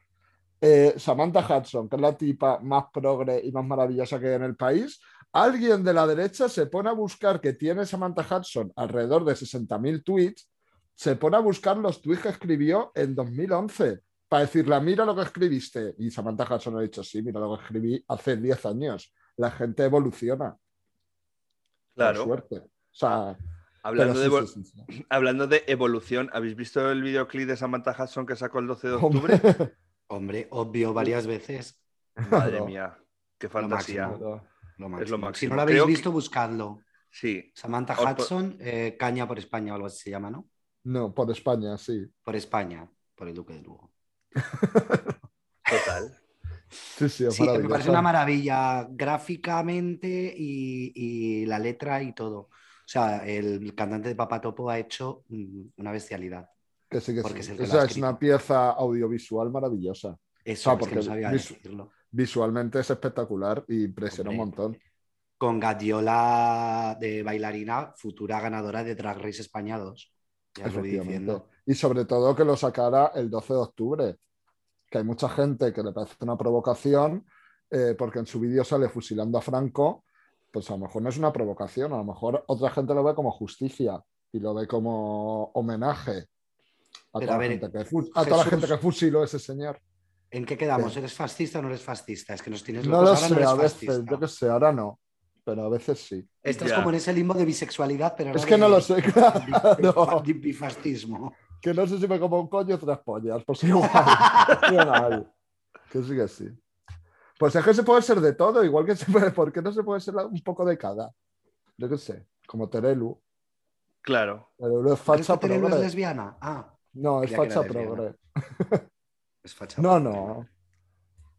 eh, Samantha Hudson, que es la tipa más progre y más maravillosa que hay en el país, alguien de la derecha se pone a buscar que tiene Samantha Hudson alrededor de 60.000 tweets, se pone a buscar los tweets que escribió en 2011 para decirle, mira lo que escribiste. Y Samantha Hudson ha dicho, sí, mira lo que escribí hace 10 años. La gente evoluciona. Claro. Por suerte. O sea, Hablando, de, sí, evol- sí, sí, sí. hablando de evolución, ¿habéis visto el videoclip de Samantha Hudson que sacó el 12 de octubre? Hombre, Hombre, obvio varias veces. Madre mía, qué fantasía. máximo. Lo máximo. Es lo Si máximo. no lo habéis Creo que- visto, buscadlo. Sí, Samantha Hudson, eh, Caña por España o algo así se llama, ¿no? No, por España, sí. Por España, por el Duque de Lugo. total. Sí, sí, es Sí, me parece una maravilla gráficamente y, y la letra y todo. O sea, el cantante de Papatopo ha hecho mm, una bestialidad. Que sí, que porque sí. es el que lo Esa ha es una pieza audiovisual maravillosa. Eso Ah, es que porque no sabía vis- decirlo. Visualmente es espectacular y impresiona un montón. con Gadiola de bailarina, futura ganadora de Drag Race España 2. Ya lo Efectivamente. Y sobre todo que lo sacara el 12 de octubre, que hay mucha gente que le parece una provocación, eh, porque en su vídeo sale fusilando a Franco, pues a lo mejor no es una provocación, a lo mejor otra gente lo ve como justicia y lo ve como homenaje a, toda, a ver, la gente que fu- a toda la Jesús- gente que fusiló a ese señor. ¿En qué quedamos? Sí. ¿Eres fascista o no eres fascista? Es que nos tienes No locos. lo Ahora no sé, eres a veces, fascista. yo que sé, ahora no, pero a veces sí. Estás Ya. como en ese limbo de bisexualidad, pero Es no que de- no lo sé, claro. de bifascismo. Que no sé si me como un coño o tres pollas, pues igual. igual. Que sí que sí. Pues es que se puede ser de todo, igual que se puede, ¿por qué no se puede ser un poco de cada? Yo qué sé, como Terelu. Claro. Terelu es ¿Crees facha Terelu es progre. lesbiana? Ah, No, es facha progre. es facha. No, no.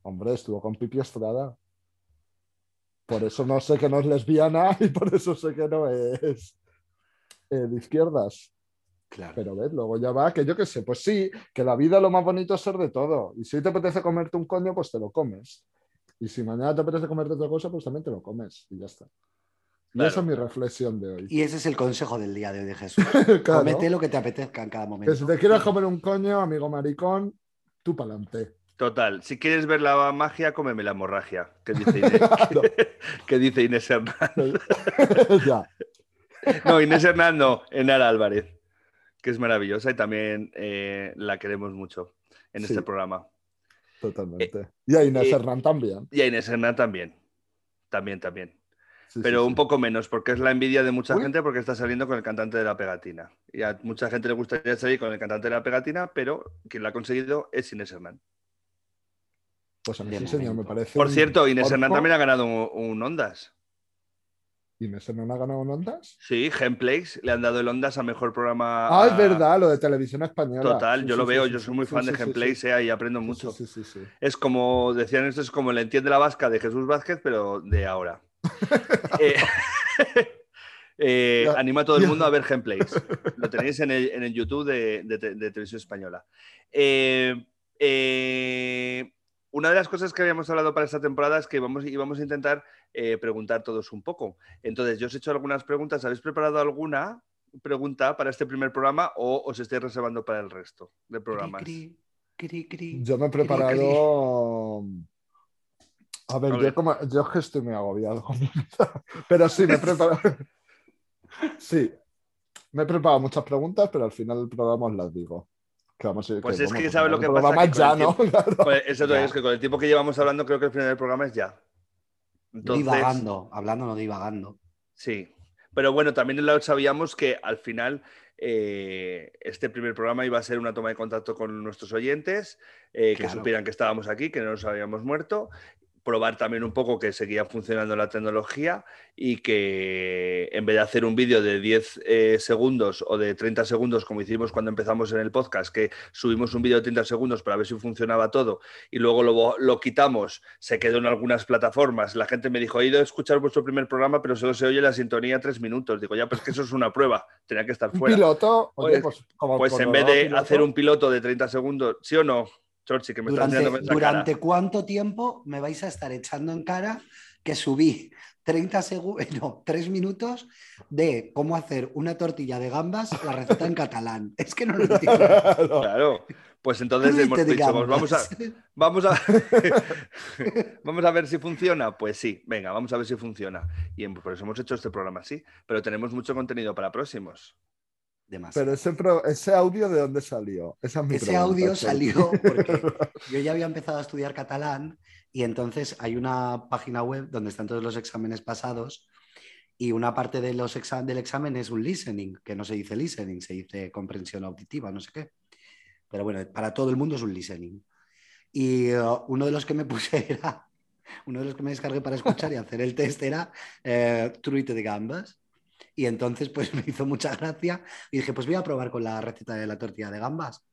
Hombre, estuvo con Pipi Estrada. Por eso no sé que no es lesbiana y por eso sé que no es eh, de izquierdas. Claro. Pero ves, luego ya va, que yo qué sé, pues sí, que la vida lo más bonito es ser de todo. Y si te apetece comerte un coño, pues te lo comes. Y si mañana te apetece comerte otra cosa, pues también te lo comes. Y ya está. Y Claro. esa es mi reflexión de hoy. Y ese es el consejo del día de hoy de Jesús. Claro, Comete lo que te apetezca en cada que momento. si te quieres comer un coño, amigo maricón, tú pa'lante. Total. Si quieres ver la magia, cómeme la hemorragia. Que dice Inés, que dice Inés Hernán. ya. No, Inés Hernán no, Enara Álvarez. Que es maravillosa y también eh, la queremos mucho en Sí. este programa. Totalmente. Y a Inés eh, Hernán también. Y a Inés Hernán también. También, también. Sí, Pero sí, un poco menos, porque es la envidia de mucha Uy. gente porque está saliendo con el cantante de la pegatina. Y a mucha gente le gustaría salir con el cantante de la pegatina, pero quien lo ha conseguido es Inés Hernán. Pues a mí sí, señor, me parece. Por cierto, Inés. Hernán también ha ganado un, un Ondas. ¿Inés Hernán ha ganado un Ondas? Sí, Gameplays le han dado el Ondas a mejor programa. Ah, es verdad, lo de televisión española. Total, Sí, yo sí, lo veo, yo soy muy fan de Gameplays eh, y aprendo mucho. Sí, sí, sí. Es como, decían esto, es como el entiende la vasca de Jesús Vázquez, pero de ahora. Eh, eh, Ya, animo a todo el mundo a ver Gameplays. Lo tenéis en el, en el YouTube de, de Televisión Española. Eh, eh, una de las cosas que habíamos hablado para esta temporada es que íbamos, íbamos a intentar eh, preguntar todos un poco. Entonces, yo os he hecho algunas preguntas. ¿Habéis preparado alguna pregunta para este primer programa o os estáis reservando para el resto de programas? Cri, cri, cri, Yo me he preparado. A ver, A yo, como, yo es que estoy muy agobiado. Pero sí, me he preparado. Sí, me he preparado muchas preguntas, pero al final del programa os las digo. Que vamos a- Pues es vamos, que al ¿sabes lo que pasa? programa Que ya, con el ¿no? Claro. Pues eso Ya. es que con el tiempo que llevamos hablando, creo que el final del programa es ya. Entonces, Divagando, hablando, no divagando. Sí, pero bueno, también lo sabíamos que al final eh, este primer programa iba a ser una toma de contacto con nuestros oyentes, eh, que supieran que estábamos aquí, que no nos habíamos muerto, probar también un poco que seguía funcionando la tecnología y que en vez de hacer un vídeo de 10 eh, segundos o de 30 segundos como hicimos cuando empezamos en el podcast, que subimos un vídeo de 30 segundos para ver si funcionaba todo y luego lo, lo quitamos, se quedó en algunas plataformas, la gente me dijo, he ido a escuchar vuestro primer programa pero solo se oye la sintonía tres minutos, digo, ya, pues que eso es una prueba, tenía que estar Un fuera. piloto, oye, Pues- pues, Pues en vez de piloto, hacer un piloto de 30 segundos, ¿sí o no? Chorchi, que me estás Durante, mirando con esa cara. ¿Durante cuánto tiempo me vais a estar echando en cara que subí 30 segundos, no, 3 minutos de cómo hacer una tortilla de gambas, la receta en catalán? Es que no lo entiendo. Claro, pues entonces hemos dicho, pues vamos a. Vamos a, vamos a ver si funciona. Pues sí, venga, vamos a ver si funciona. Y por eso hemos hecho este programa así. Pero tenemos mucho contenido para próximos. Demasiado. Pero ese, pro- ese audio, ¿de dónde salió? Esa es mi Ese pregunta, audio salió porque yo ya había empezado a estudiar catalán y entonces hay una página web donde están todos los exámenes pasados y una parte de los exa- del examen es un listening, que no se dice listening, se dice comprensión auditiva, no sé qué. Pero bueno, para todo el mundo es un listening. Y eh, uno de los que me puse era, uno de los que me descargué para escuchar y hacer el test era eh, truite de gambas. Y entonces pues me hizo mucha gracia y dije, pues voy a probar con la receta de la tortilla de gambas.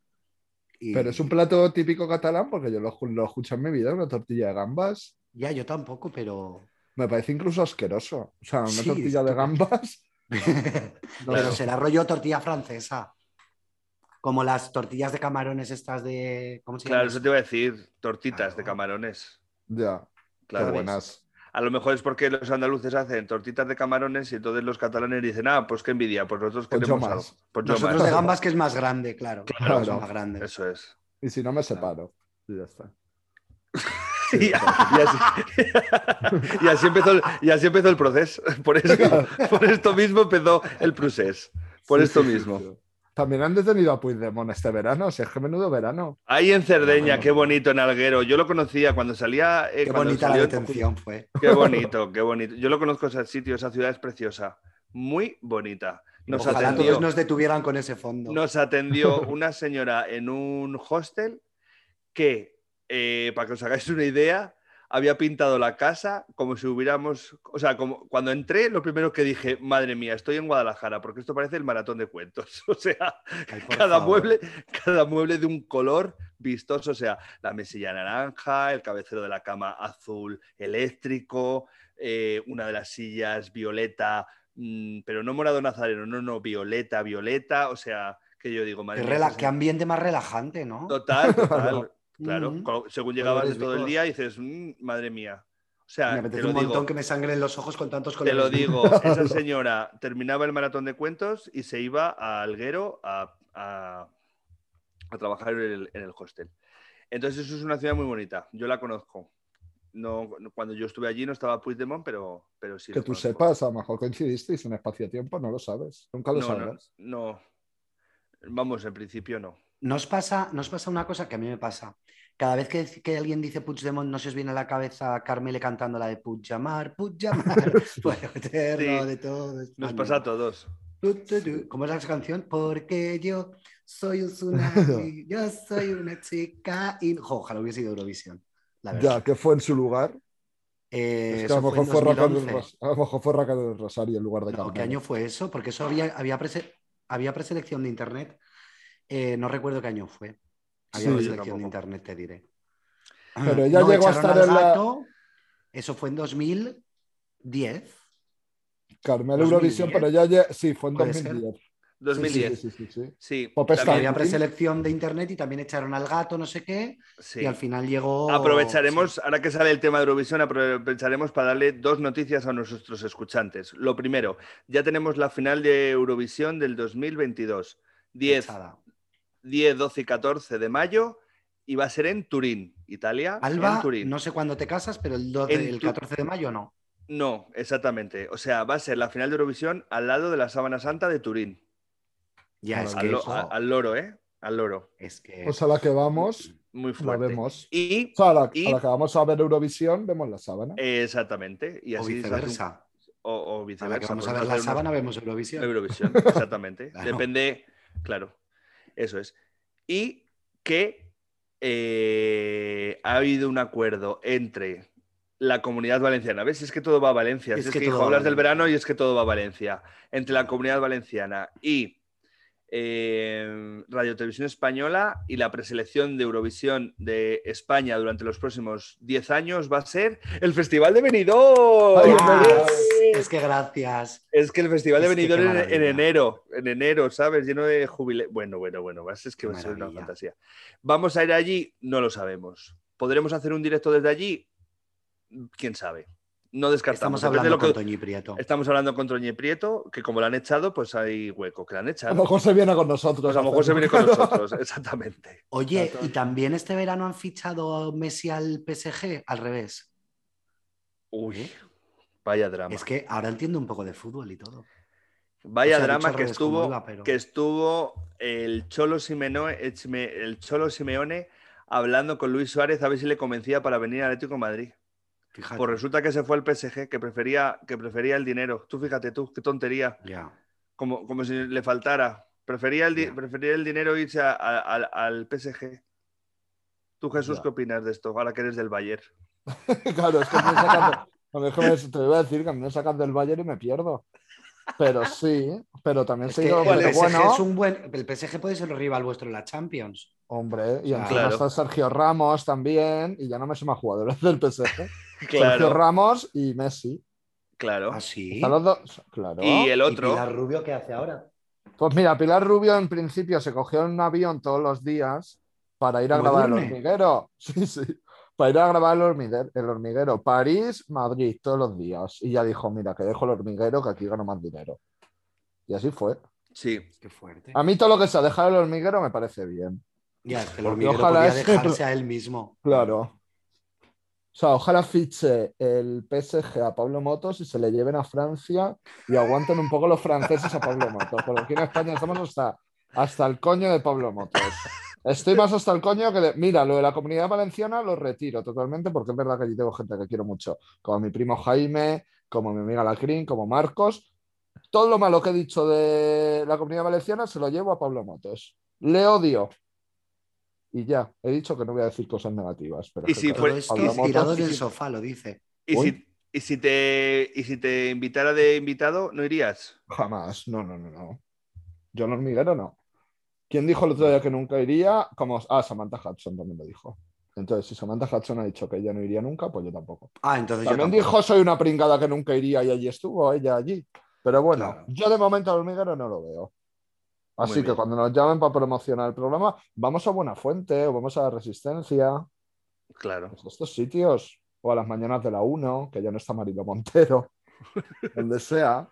Y Pero es un plato típico catalán porque yo lo, lo escuché en mi vida, una tortilla de gambas. Ya, yo tampoco, pero... Me parece incluso asqueroso. O sea, una Sí, tortilla de gambas. pero será rollo tortilla francesa. Como las tortillas de camarones estas de... ¿Cómo se Claro, eso te iba a decir. Tortitas de camarones. Ya, Claro. qué buenas. A lo mejor es porque los andaluces hacen tortitas de camarones y entonces los catalanes dicen, ah, pues qué envidia, pues nosotros Pues queremos más. algo. Pues yo Nosotros más. de gambas que es más grande, claro. Claro. es más grande. Eso es. Y si no me separo. Y ya está. Y, y así, y así empezó el, y así empezó el proceso. Por, eso, por esto mismo empezó el proceso. Por Sí, esto sí, sí, mismo. También han detenido a Puigdemont este verano, si es que menudo verano. Ahí en Cerdeña, qué bonito en Alguero. Yo lo conocía cuando salía. eh, Qué cuando bonita la detención fue. Qué bonito, qué bonito. Yo lo conozco ese sitio, esa ciudad es preciosa. Muy bonita. Nos Ojalá atendió, todos nos detuvieran con ese fondo. nos atendió una señora en un hostel que, eh, para que os hagáis una idea, había pintado la casa como si hubiéramos, o sea, como cuando entré, lo primero que dije, madre mía, estoy en Guadalajara, porque esto parece el maratón de cuentos. O sea, Ay, cada favor. mueble, cada mueble de un color vistoso, o sea, la mesilla naranja, el cabecero de la cama azul eléctrico, eh, una de las sillas violeta, mm, pero no morado nazareno, no, no, violeta, violeta, o sea, que yo digo, madre mía, qué ambiente más relajante, ¿no? Total, total. Claro. Mm. Según llegabas de todo el día, dices, "Mm, madre mía. O Me sea, te apetece un montón digo, que me sangren los ojos con tantos te colores. lo digo. Esa señora terminaba el maratón de cuentos y se iba a Alguero a, a- a trabajar en el, en el hostel. Entonces, eso es una ciudad muy bonita. Yo la conozco. No, cuando yo estuve allí no estaba Puigdemont, pero, pero sí. que tú conozco. sepas, a lo mejor coincidisteis en espacio-tiempo, no lo sabes. Nunca lo No, no, sabrás. no. Vamos, en principio no. Nos pasa, nos pasa una cosa que a mí me pasa. Cada vez que, que alguien dice Puigdemont, no se os viene a la cabeza Carmele cantando la de Puigdemont, Puigdemont, fuego eterno Sí. de todo. Nos España. pasa a todos. ¿Cómo es esa canción? Porque yo soy un tsunami, yo soy una chica y... Jo, ojalá hubiese ido a Eurovisión. La verdad. Ya, que fue en su lugar. Eh, Es que a lo mejor fue Raca del 2011. Ros- a lo mejor fue Raca del Rosario en lugar de No. ¿Qué año fue eso? Porque eso había, había, prese- había preselección de internet. Eh, no recuerdo qué año fue. Había Sí, yo preselección de internet, te diré. Pero ella llegó a estar en la- gato. Eso fue en 2010. Carmelo 2010. Eurovisión, pero ya, ya- sí, fue en Puede ser. 2010. 2010. Sí, sí, sí, sí, sí. Sí, también-. Había preselección de internet y también echaron al gato, no sé qué. sí. Y al final llegó. Aprovecharemos, sí. ahora que sale el tema de Eurovisión, aprovecharemos para darle dos noticias a nuestros escuchantes. Lo primero, ya tenemos la final de Eurovisión del 2022. 10, Echada. 10, 12 y 14 de mayo y va a ser en Turín, Italia. Alba, en Turín. no sé cuándo te casas, pero el, 12 En el tu- 14 de mayo no. No, exactamente. O sea, va a ser la final de Eurovisión al lado de la Sábana Santa de Turín. Ya, es Al, que, lo- a- al loro, ¿eh? Al loro. es que Pues a la que vamos, Muy la fuerte. vemos. Y, O sea, a la, y- a la que vamos a ver Eurovisión, vemos la sábana. exactamente. Y o así un- viceversa. o, o A viceversa. la que vamos a ver la una- sábana, vemos Eurovisión. Eurovisión, exactamente. Claro. Depende, claro, eso es. Y que eh, ha habido un acuerdo entre la comunidad valenciana. ¿Ves? Es que todo va a Valencia. Es Es, que que, hijo, hablas del verano y es que todo va a Valencia. Entre la comunidad valenciana y eh, Radio Televisión Española y la preselección de Eurovisión de España durante los próximos 10 años va a ser el Festival de Benidorm. Es que gracias. Es que el Festival de Es Benidorm en, enero, en enero, ¿sabes? Lleno de jubileo. Bueno, bueno, bueno, es que Qué va a ser una fantasía. ¿Vamos a ir allí? No lo sabemos. ¿Podremos hacer un directo desde allí? ¿Quién sabe? No descartamos. Estamos Depende de hablando lo que- con Toñi Prieto. Estamos hablando con Toñi Prieto, que como lo han echado, pues hay hueco. Que lo han A echado. lo mejor se viene con nosotros. Pues a lo mejor se viene con nosotros, exactamente. Oye, y también este verano han fichado a Messi al PSG, al revés. Uy, vaya drama. Es que ahora entiendo un poco de fútbol y todo. Vaya O sea, drama que estuvo, iba, pero- que estuvo el Cholo, el Chime- el Cholo Simeone hablando con Luis Suárez a ver si le convencía para venir al Atlético de Madrid. Fíjate. Pues resulta que se fue al PSG, que prefería, que prefería el dinero. Tú fíjate tú, qué tontería. Como, como si le faltara. Prefería el, prefería el dinero irse a- a- al- al PSG. Tú, Jesús. ¿qué opinas de esto? Ahora que eres del Bayern. claro, es que me sacan, de- a mí es que me- te iba a decir que a mí me sacan del Bayern y me pierdo. Pero sí, pero también Es se el PSG bueno, es un buen. El PSG puede ser el rival vuestro en la Champions. hombre, y Claro. encima está Sergio Ramos también, y ya no me sé más jugadores del PSG. Sergio Claro, Ramos y Messi. claro. ¿Ah, sí? Están los dos, claro. Y el ¿Y otro, Pilar Rubio qué hace ahora? Pues mira, Pilar Rubio en principio se cogió un avión todos los días para ir a ¿Como grabar el hormiguero. Sí, sí. para ir a grabar el hormiguero, el hormiguero. París, Madrid, todos los días. Y ya dijo, mira, que dejo el hormiguero, que aquí gano más dinero. Y así fue. Sí. Qué fuerte. A mí todo lo que sea dejar el hormiguero me parece bien. Ya, es que el hormiguero podía dejarse a él mismo. Claro. O sea, ojalá fiche el PSG a Pablo Motos y se le lleven a Francia y aguanten un poco los franceses a Pablo Motos. Porque aquí en España estamos hasta, hasta el coño de Pablo Motos. Estoy más hasta el coño que de. Mira, lo de la comunidad valenciana lo retiro totalmente porque es verdad que allí tengo gente que quiero mucho. Como mi primo Jaime, como mi amiga Lacrín, como Marcos. Todo lo malo que he dicho de la comunidad valenciana se lo llevo a Pablo Motos. Le odio. Y ya, he dicho que no voy a decir cosas negativas. Pero Y es que si fue- tirado del si- sofá, lo dice. ¿Y si, y, si te, ¿Y si te invitara de invitado, no irías? Jamás, no, no, no, no. Yo en hormiguero no. ¿Quién dijo el otro día que nunca iría? Como, ah, Samantha Hudson también lo dijo. Entonces, si Samantha Hudson ha dicho que ella no iría nunca, pues yo tampoco. Ah, entonces yo También tampoco. dijo, soy una pringada que nunca iría y allí estuvo, ella allí. Pero bueno, Claro. yo de momento al hormiguero no lo veo. Así que cuando nos llamen para promocionar el programa, vamos a Buena Fuente o vamos a la Resistencia, Claro. pues estos sitios, o a las mañanas de la 1, que ya no está Marilo Montero, donde sea.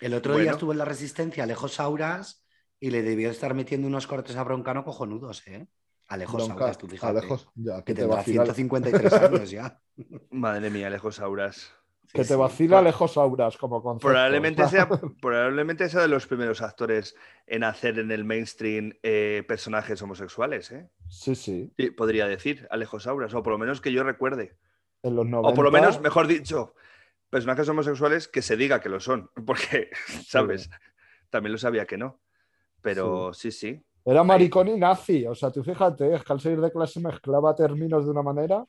El otro Bueno. día estuvo en la Resistencia Alejo Sauras y le debió estar metiendo unos cortes a Broncano cojonudos, ¿eh? Alejo Bronca, Sauras, tú fíjate. Alejos, ya, que que te tendrá vacila, 153 años ya. Madre mía, Alejo Sauras. Que Sí, te sí. vacila Alejos Auras como concepto. Probablemente sea, probablemente sea de los primeros actores en hacer en el mainstream eh, personajes homosexuales, ¿eh? Sí, sí. Sí, podría decir, Alejo Sauras, o por lo menos que yo recuerde. En los 90, O por lo menos, mejor dicho, personajes homosexuales que se diga que lo son, porque, ¿sabes? También lo sabía que no. Pero sí, sí. Era maricón y nazi. O sea, tú fíjate, es que al salir de clase mezclaba términos de una manera.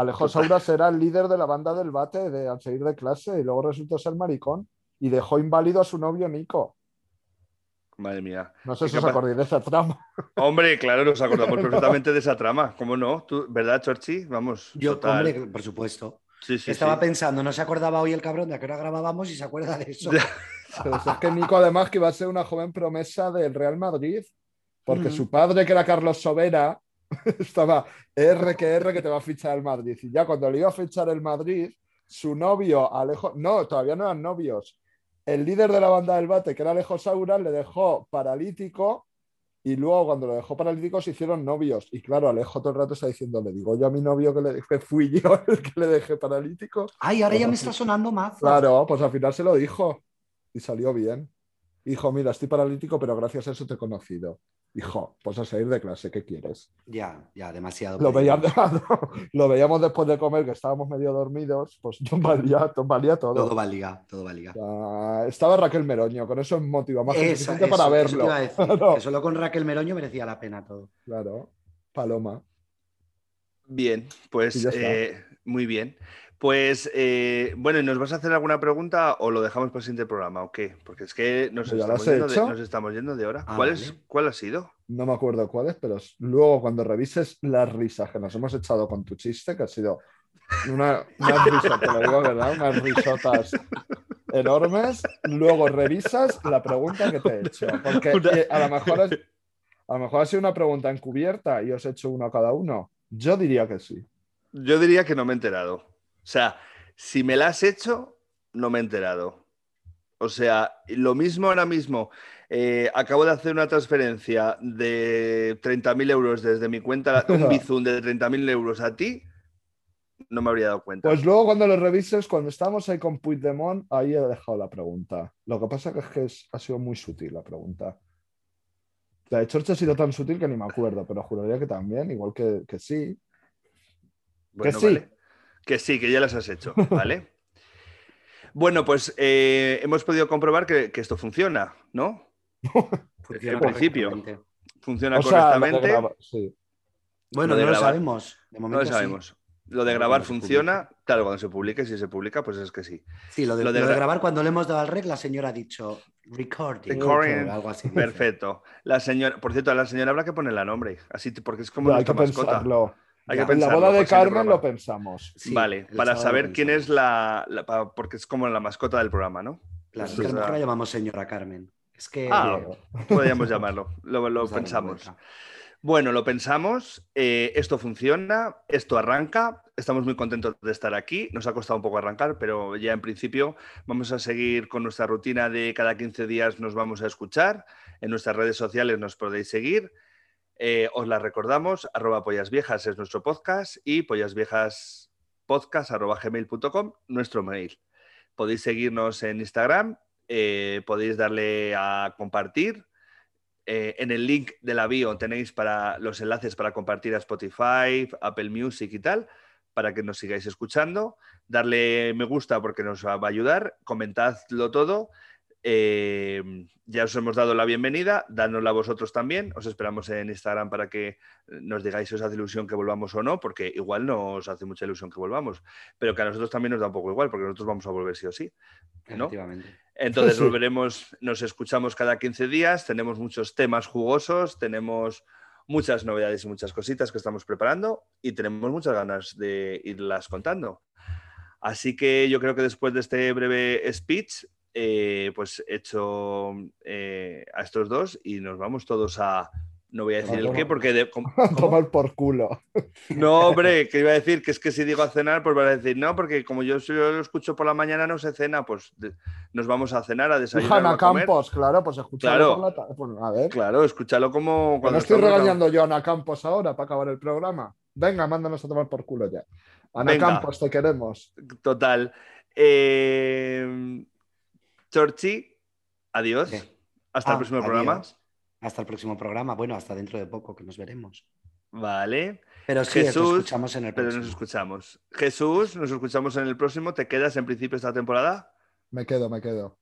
Alejos Total. Auras era el líder de la banda del bate de, al salir de clase y luego resultó ser maricón y dejó inválido a su novio Nico. Madre mía. No sé si os acordáis de esa trama. Hombre, claro, nos acordamos perfectamente de esa trama. ¿Cómo no? ¿Tú, ¿Verdad, Chorchi? Vamos. Yo, total. hombre, por supuesto. Sí, sí, Estaba sí. pensando, no se acordaba hoy el cabrón de a qué hora grabábamos y se acuerda de eso. Es que Nico además que iba a ser una joven promesa del Real Madrid, porque su padre, que era Carlos Sobera, estaba R que R que te va a fichar el Madrid. Y ya cuando le iba a fichar el Madrid, su novio, Alejo, no, todavía no eran novios. El líder de la banda del bate, que era Alejo Saura, le dejó paralítico y luego cuando lo dejó paralítico se hicieron novios. Y claro, Alejo todo el rato está diciendo, le digo yo a mi novio que, le, que fui yo el que le dejé paralítico. Ay, ahora ya me está sonando más. Claro, pues al final se lo dijo y salió bien. Dijo, mira, estoy paralítico, pero gracias a eso te he conocido. Dijo, pues a salir de clase, ¿qué quieres? Ya, ya, demasiado. Lo veíamos, lo veíamos después de comer, que estábamos medio dormidos, pues yo valía, valía todo. Todo valía, todo valía. Estaba Raquel Meroño, con eso es motivo más Eso, suficiente eso, para eso verlo. iba a decir, Claro, que solo con Raquel Meroño merecía la pena todo. claro. Paloma. Bien, pues eh, muy bien. Pues eh, bueno, ¿y ¿nos vas a hacer alguna pregunta o lo dejamos para el siguiente programa o qué? Porque es que nos, estamos yendo, de, nos estamos yendo de hora. Ah, ¿Cuál, vale. es, ¿Cuál ha sido? No me acuerdo cuál es, pero luego cuando revises las risas que nos hemos echado con tu chiste, que ha sido una, unas risas, te lo digo, ¿verdad? Unas risotas enormes, luego revisas la pregunta que te he hecho. Porque eh, a, lo mejor es- a lo mejor ha sido una pregunta encubierta y os he hecho uno a cada uno. Yo diría que sí. Yo diría que no me he enterado. O sea, si me la has hecho, no me he enterado. O sea, lo mismo ahora mismo. eh, acabo de hacer una transferencia de 30.000 euros desde mi cuenta, un bizum de 30.000 euros a ti, no me habría dado cuenta. Pues luego cuando lo revises, cuando estábamos ahí con Puigdemont, ahí he dejado la pregunta. Lo que pasa que es que es- ha sido muy sutil la pregunta. La de Chorche ha sido tan sutil que ni me acuerdo, pero juraría que también, igual que, que sí. Bueno, sí. vale. Que sí, que ya las has hecho, ¿vale? bueno, pues eh, hemos podido comprobar que, que esto funciona, ¿no? Funciona En principio. Funciona O sea, lo de correctamente. graba- sí. Bueno, Lo de no lo sabemos. De No momento lo sí. sabemos. Lo de Claro, grabar funciona. Claro, cuando se publique, si se publica, pues es que sí. Sí, lo de, Lo de lo de gra- grabar cuando le hemos dado al rec, la señora ha dicho recording. Recording. o algo así. Perfecto. La señora, por cierto, a la señora habrá que ponerle nombre, así porque es como hay que nuestra mascota. pensarlo. Hay Ya. que En la boda de Carmen lo pensamos. Sí, vale, para saber quién es la, porque es como la mascota del programa, ¿no? Claro, es que la- la llamamos señora Carmen. Es que Ah, podríamos llamarlo. Lo, pensamos. Bueno, lo pensamos. eh, esto funciona, esto arranca. Estamos muy contentos de estar aquí. Nos ha costado un poco arrancar, pero ya en principio vamos a seguir con nuestra rutina de cada 15 días nos vamos a escuchar. En nuestras redes sociales nos podéis seguir. Eh, os la recordamos, arroba pollas viejas es nuestro podcast y pollasviejaspodcast arroba gmail.com nuestro mail. Podéis seguirnos en Instagram, eh, podéis darle a compartir. Eh, en el link de la bio tenéis para los enlaces para compartir a Spotify, Apple Music y tal, para que nos sigáis escuchando. Darle me gusta porque nos va a ayudar. Comentadlo todo. Eh, ya os hemos dado la bienvenida, dádnosla vosotros también. Os esperamos en Instagram para que nos digáis si os hace ilusión que volvamos o no, porque igual no os hace mucha ilusión que volvamos, pero que a nosotros también nos da un poco igual, porque nosotros vamos a volver sí o sí. ¿no? Efectivamente. Entonces volveremos, nos escuchamos cada 15 días, tenemos muchos temas jugosos, tenemos muchas novedades y muchas cositas que estamos preparando y tenemos muchas ganas de irlas contando. Así que yo creo que después de este breve speech, eh, pues hecho eh, a estos dos y nos vamos todos a... No voy a decir el qué porque... de-. Tomar por culo. No, hombre, que iba a decir que es que si digo a cenar, pues van a decir, no, porque como yo lo escucho por la mañana, no se cena, pues de- nos vamos a cenar, a desayunar. a comer. Campos, claro, pues escucharlo Claro. por la tarde. Bueno, a ver. Claro, escúchalo como cuando no estoy regañando yo a Ana Campos ahora para acabar el programa. Venga, mándanos a tomar por culo ya. Ana Venga. Campos, te queremos. Total. Eh, Chorchi, adiós. Hasta el Ah, próximo adiós. programa. Hasta el próximo programa. Bueno, hasta dentro de poco que nos veremos. Vale. Pero sí, nos Jesús, escuchamos en el Pero próximo. nos escuchamos. Jesús, nos escuchamos en el próximo. ¿Te quedas en principio esta temporada? Me quedo, me quedo.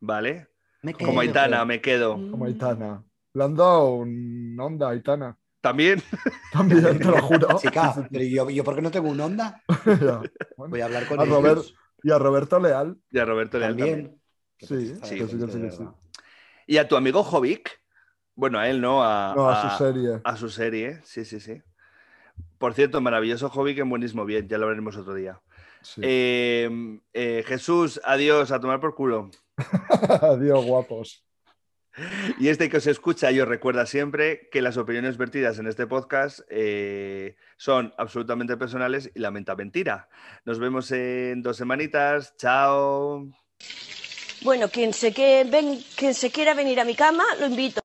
Vale. Me Como quedo. Aitana, me quedo. Como Aitana. Le han dado un onda a Aitana. También. También, te lo juro. Chica, pero yo, yo ¿por qué no tengo un onda? Ya. Bueno, Voy a hablar con A ellos. Robert- Y a Roberto Leal. Y a Roberto Leal también. también. Qué Sí, sí, sí, sí. Y a tu amigo Jovic. Bueno, a él no, a, No, a su serie. a su serie. Sí, sí, sí. Por cierto, maravilloso Jovic en buenísimo bien. Ya lo veremos otro día. Sí. Eh, eh, Jesús, adiós, a tomar por culo. Adiós, guapos. Y este que os escucha y os recuerda siempre que las opiniones vertidas en este podcast eh, son absolutamente personales y la menta mentira. Nos vemos en dos semanitas. Chao. Bueno, quien se, que ven, quien se quiera venir a mi cama, lo invito.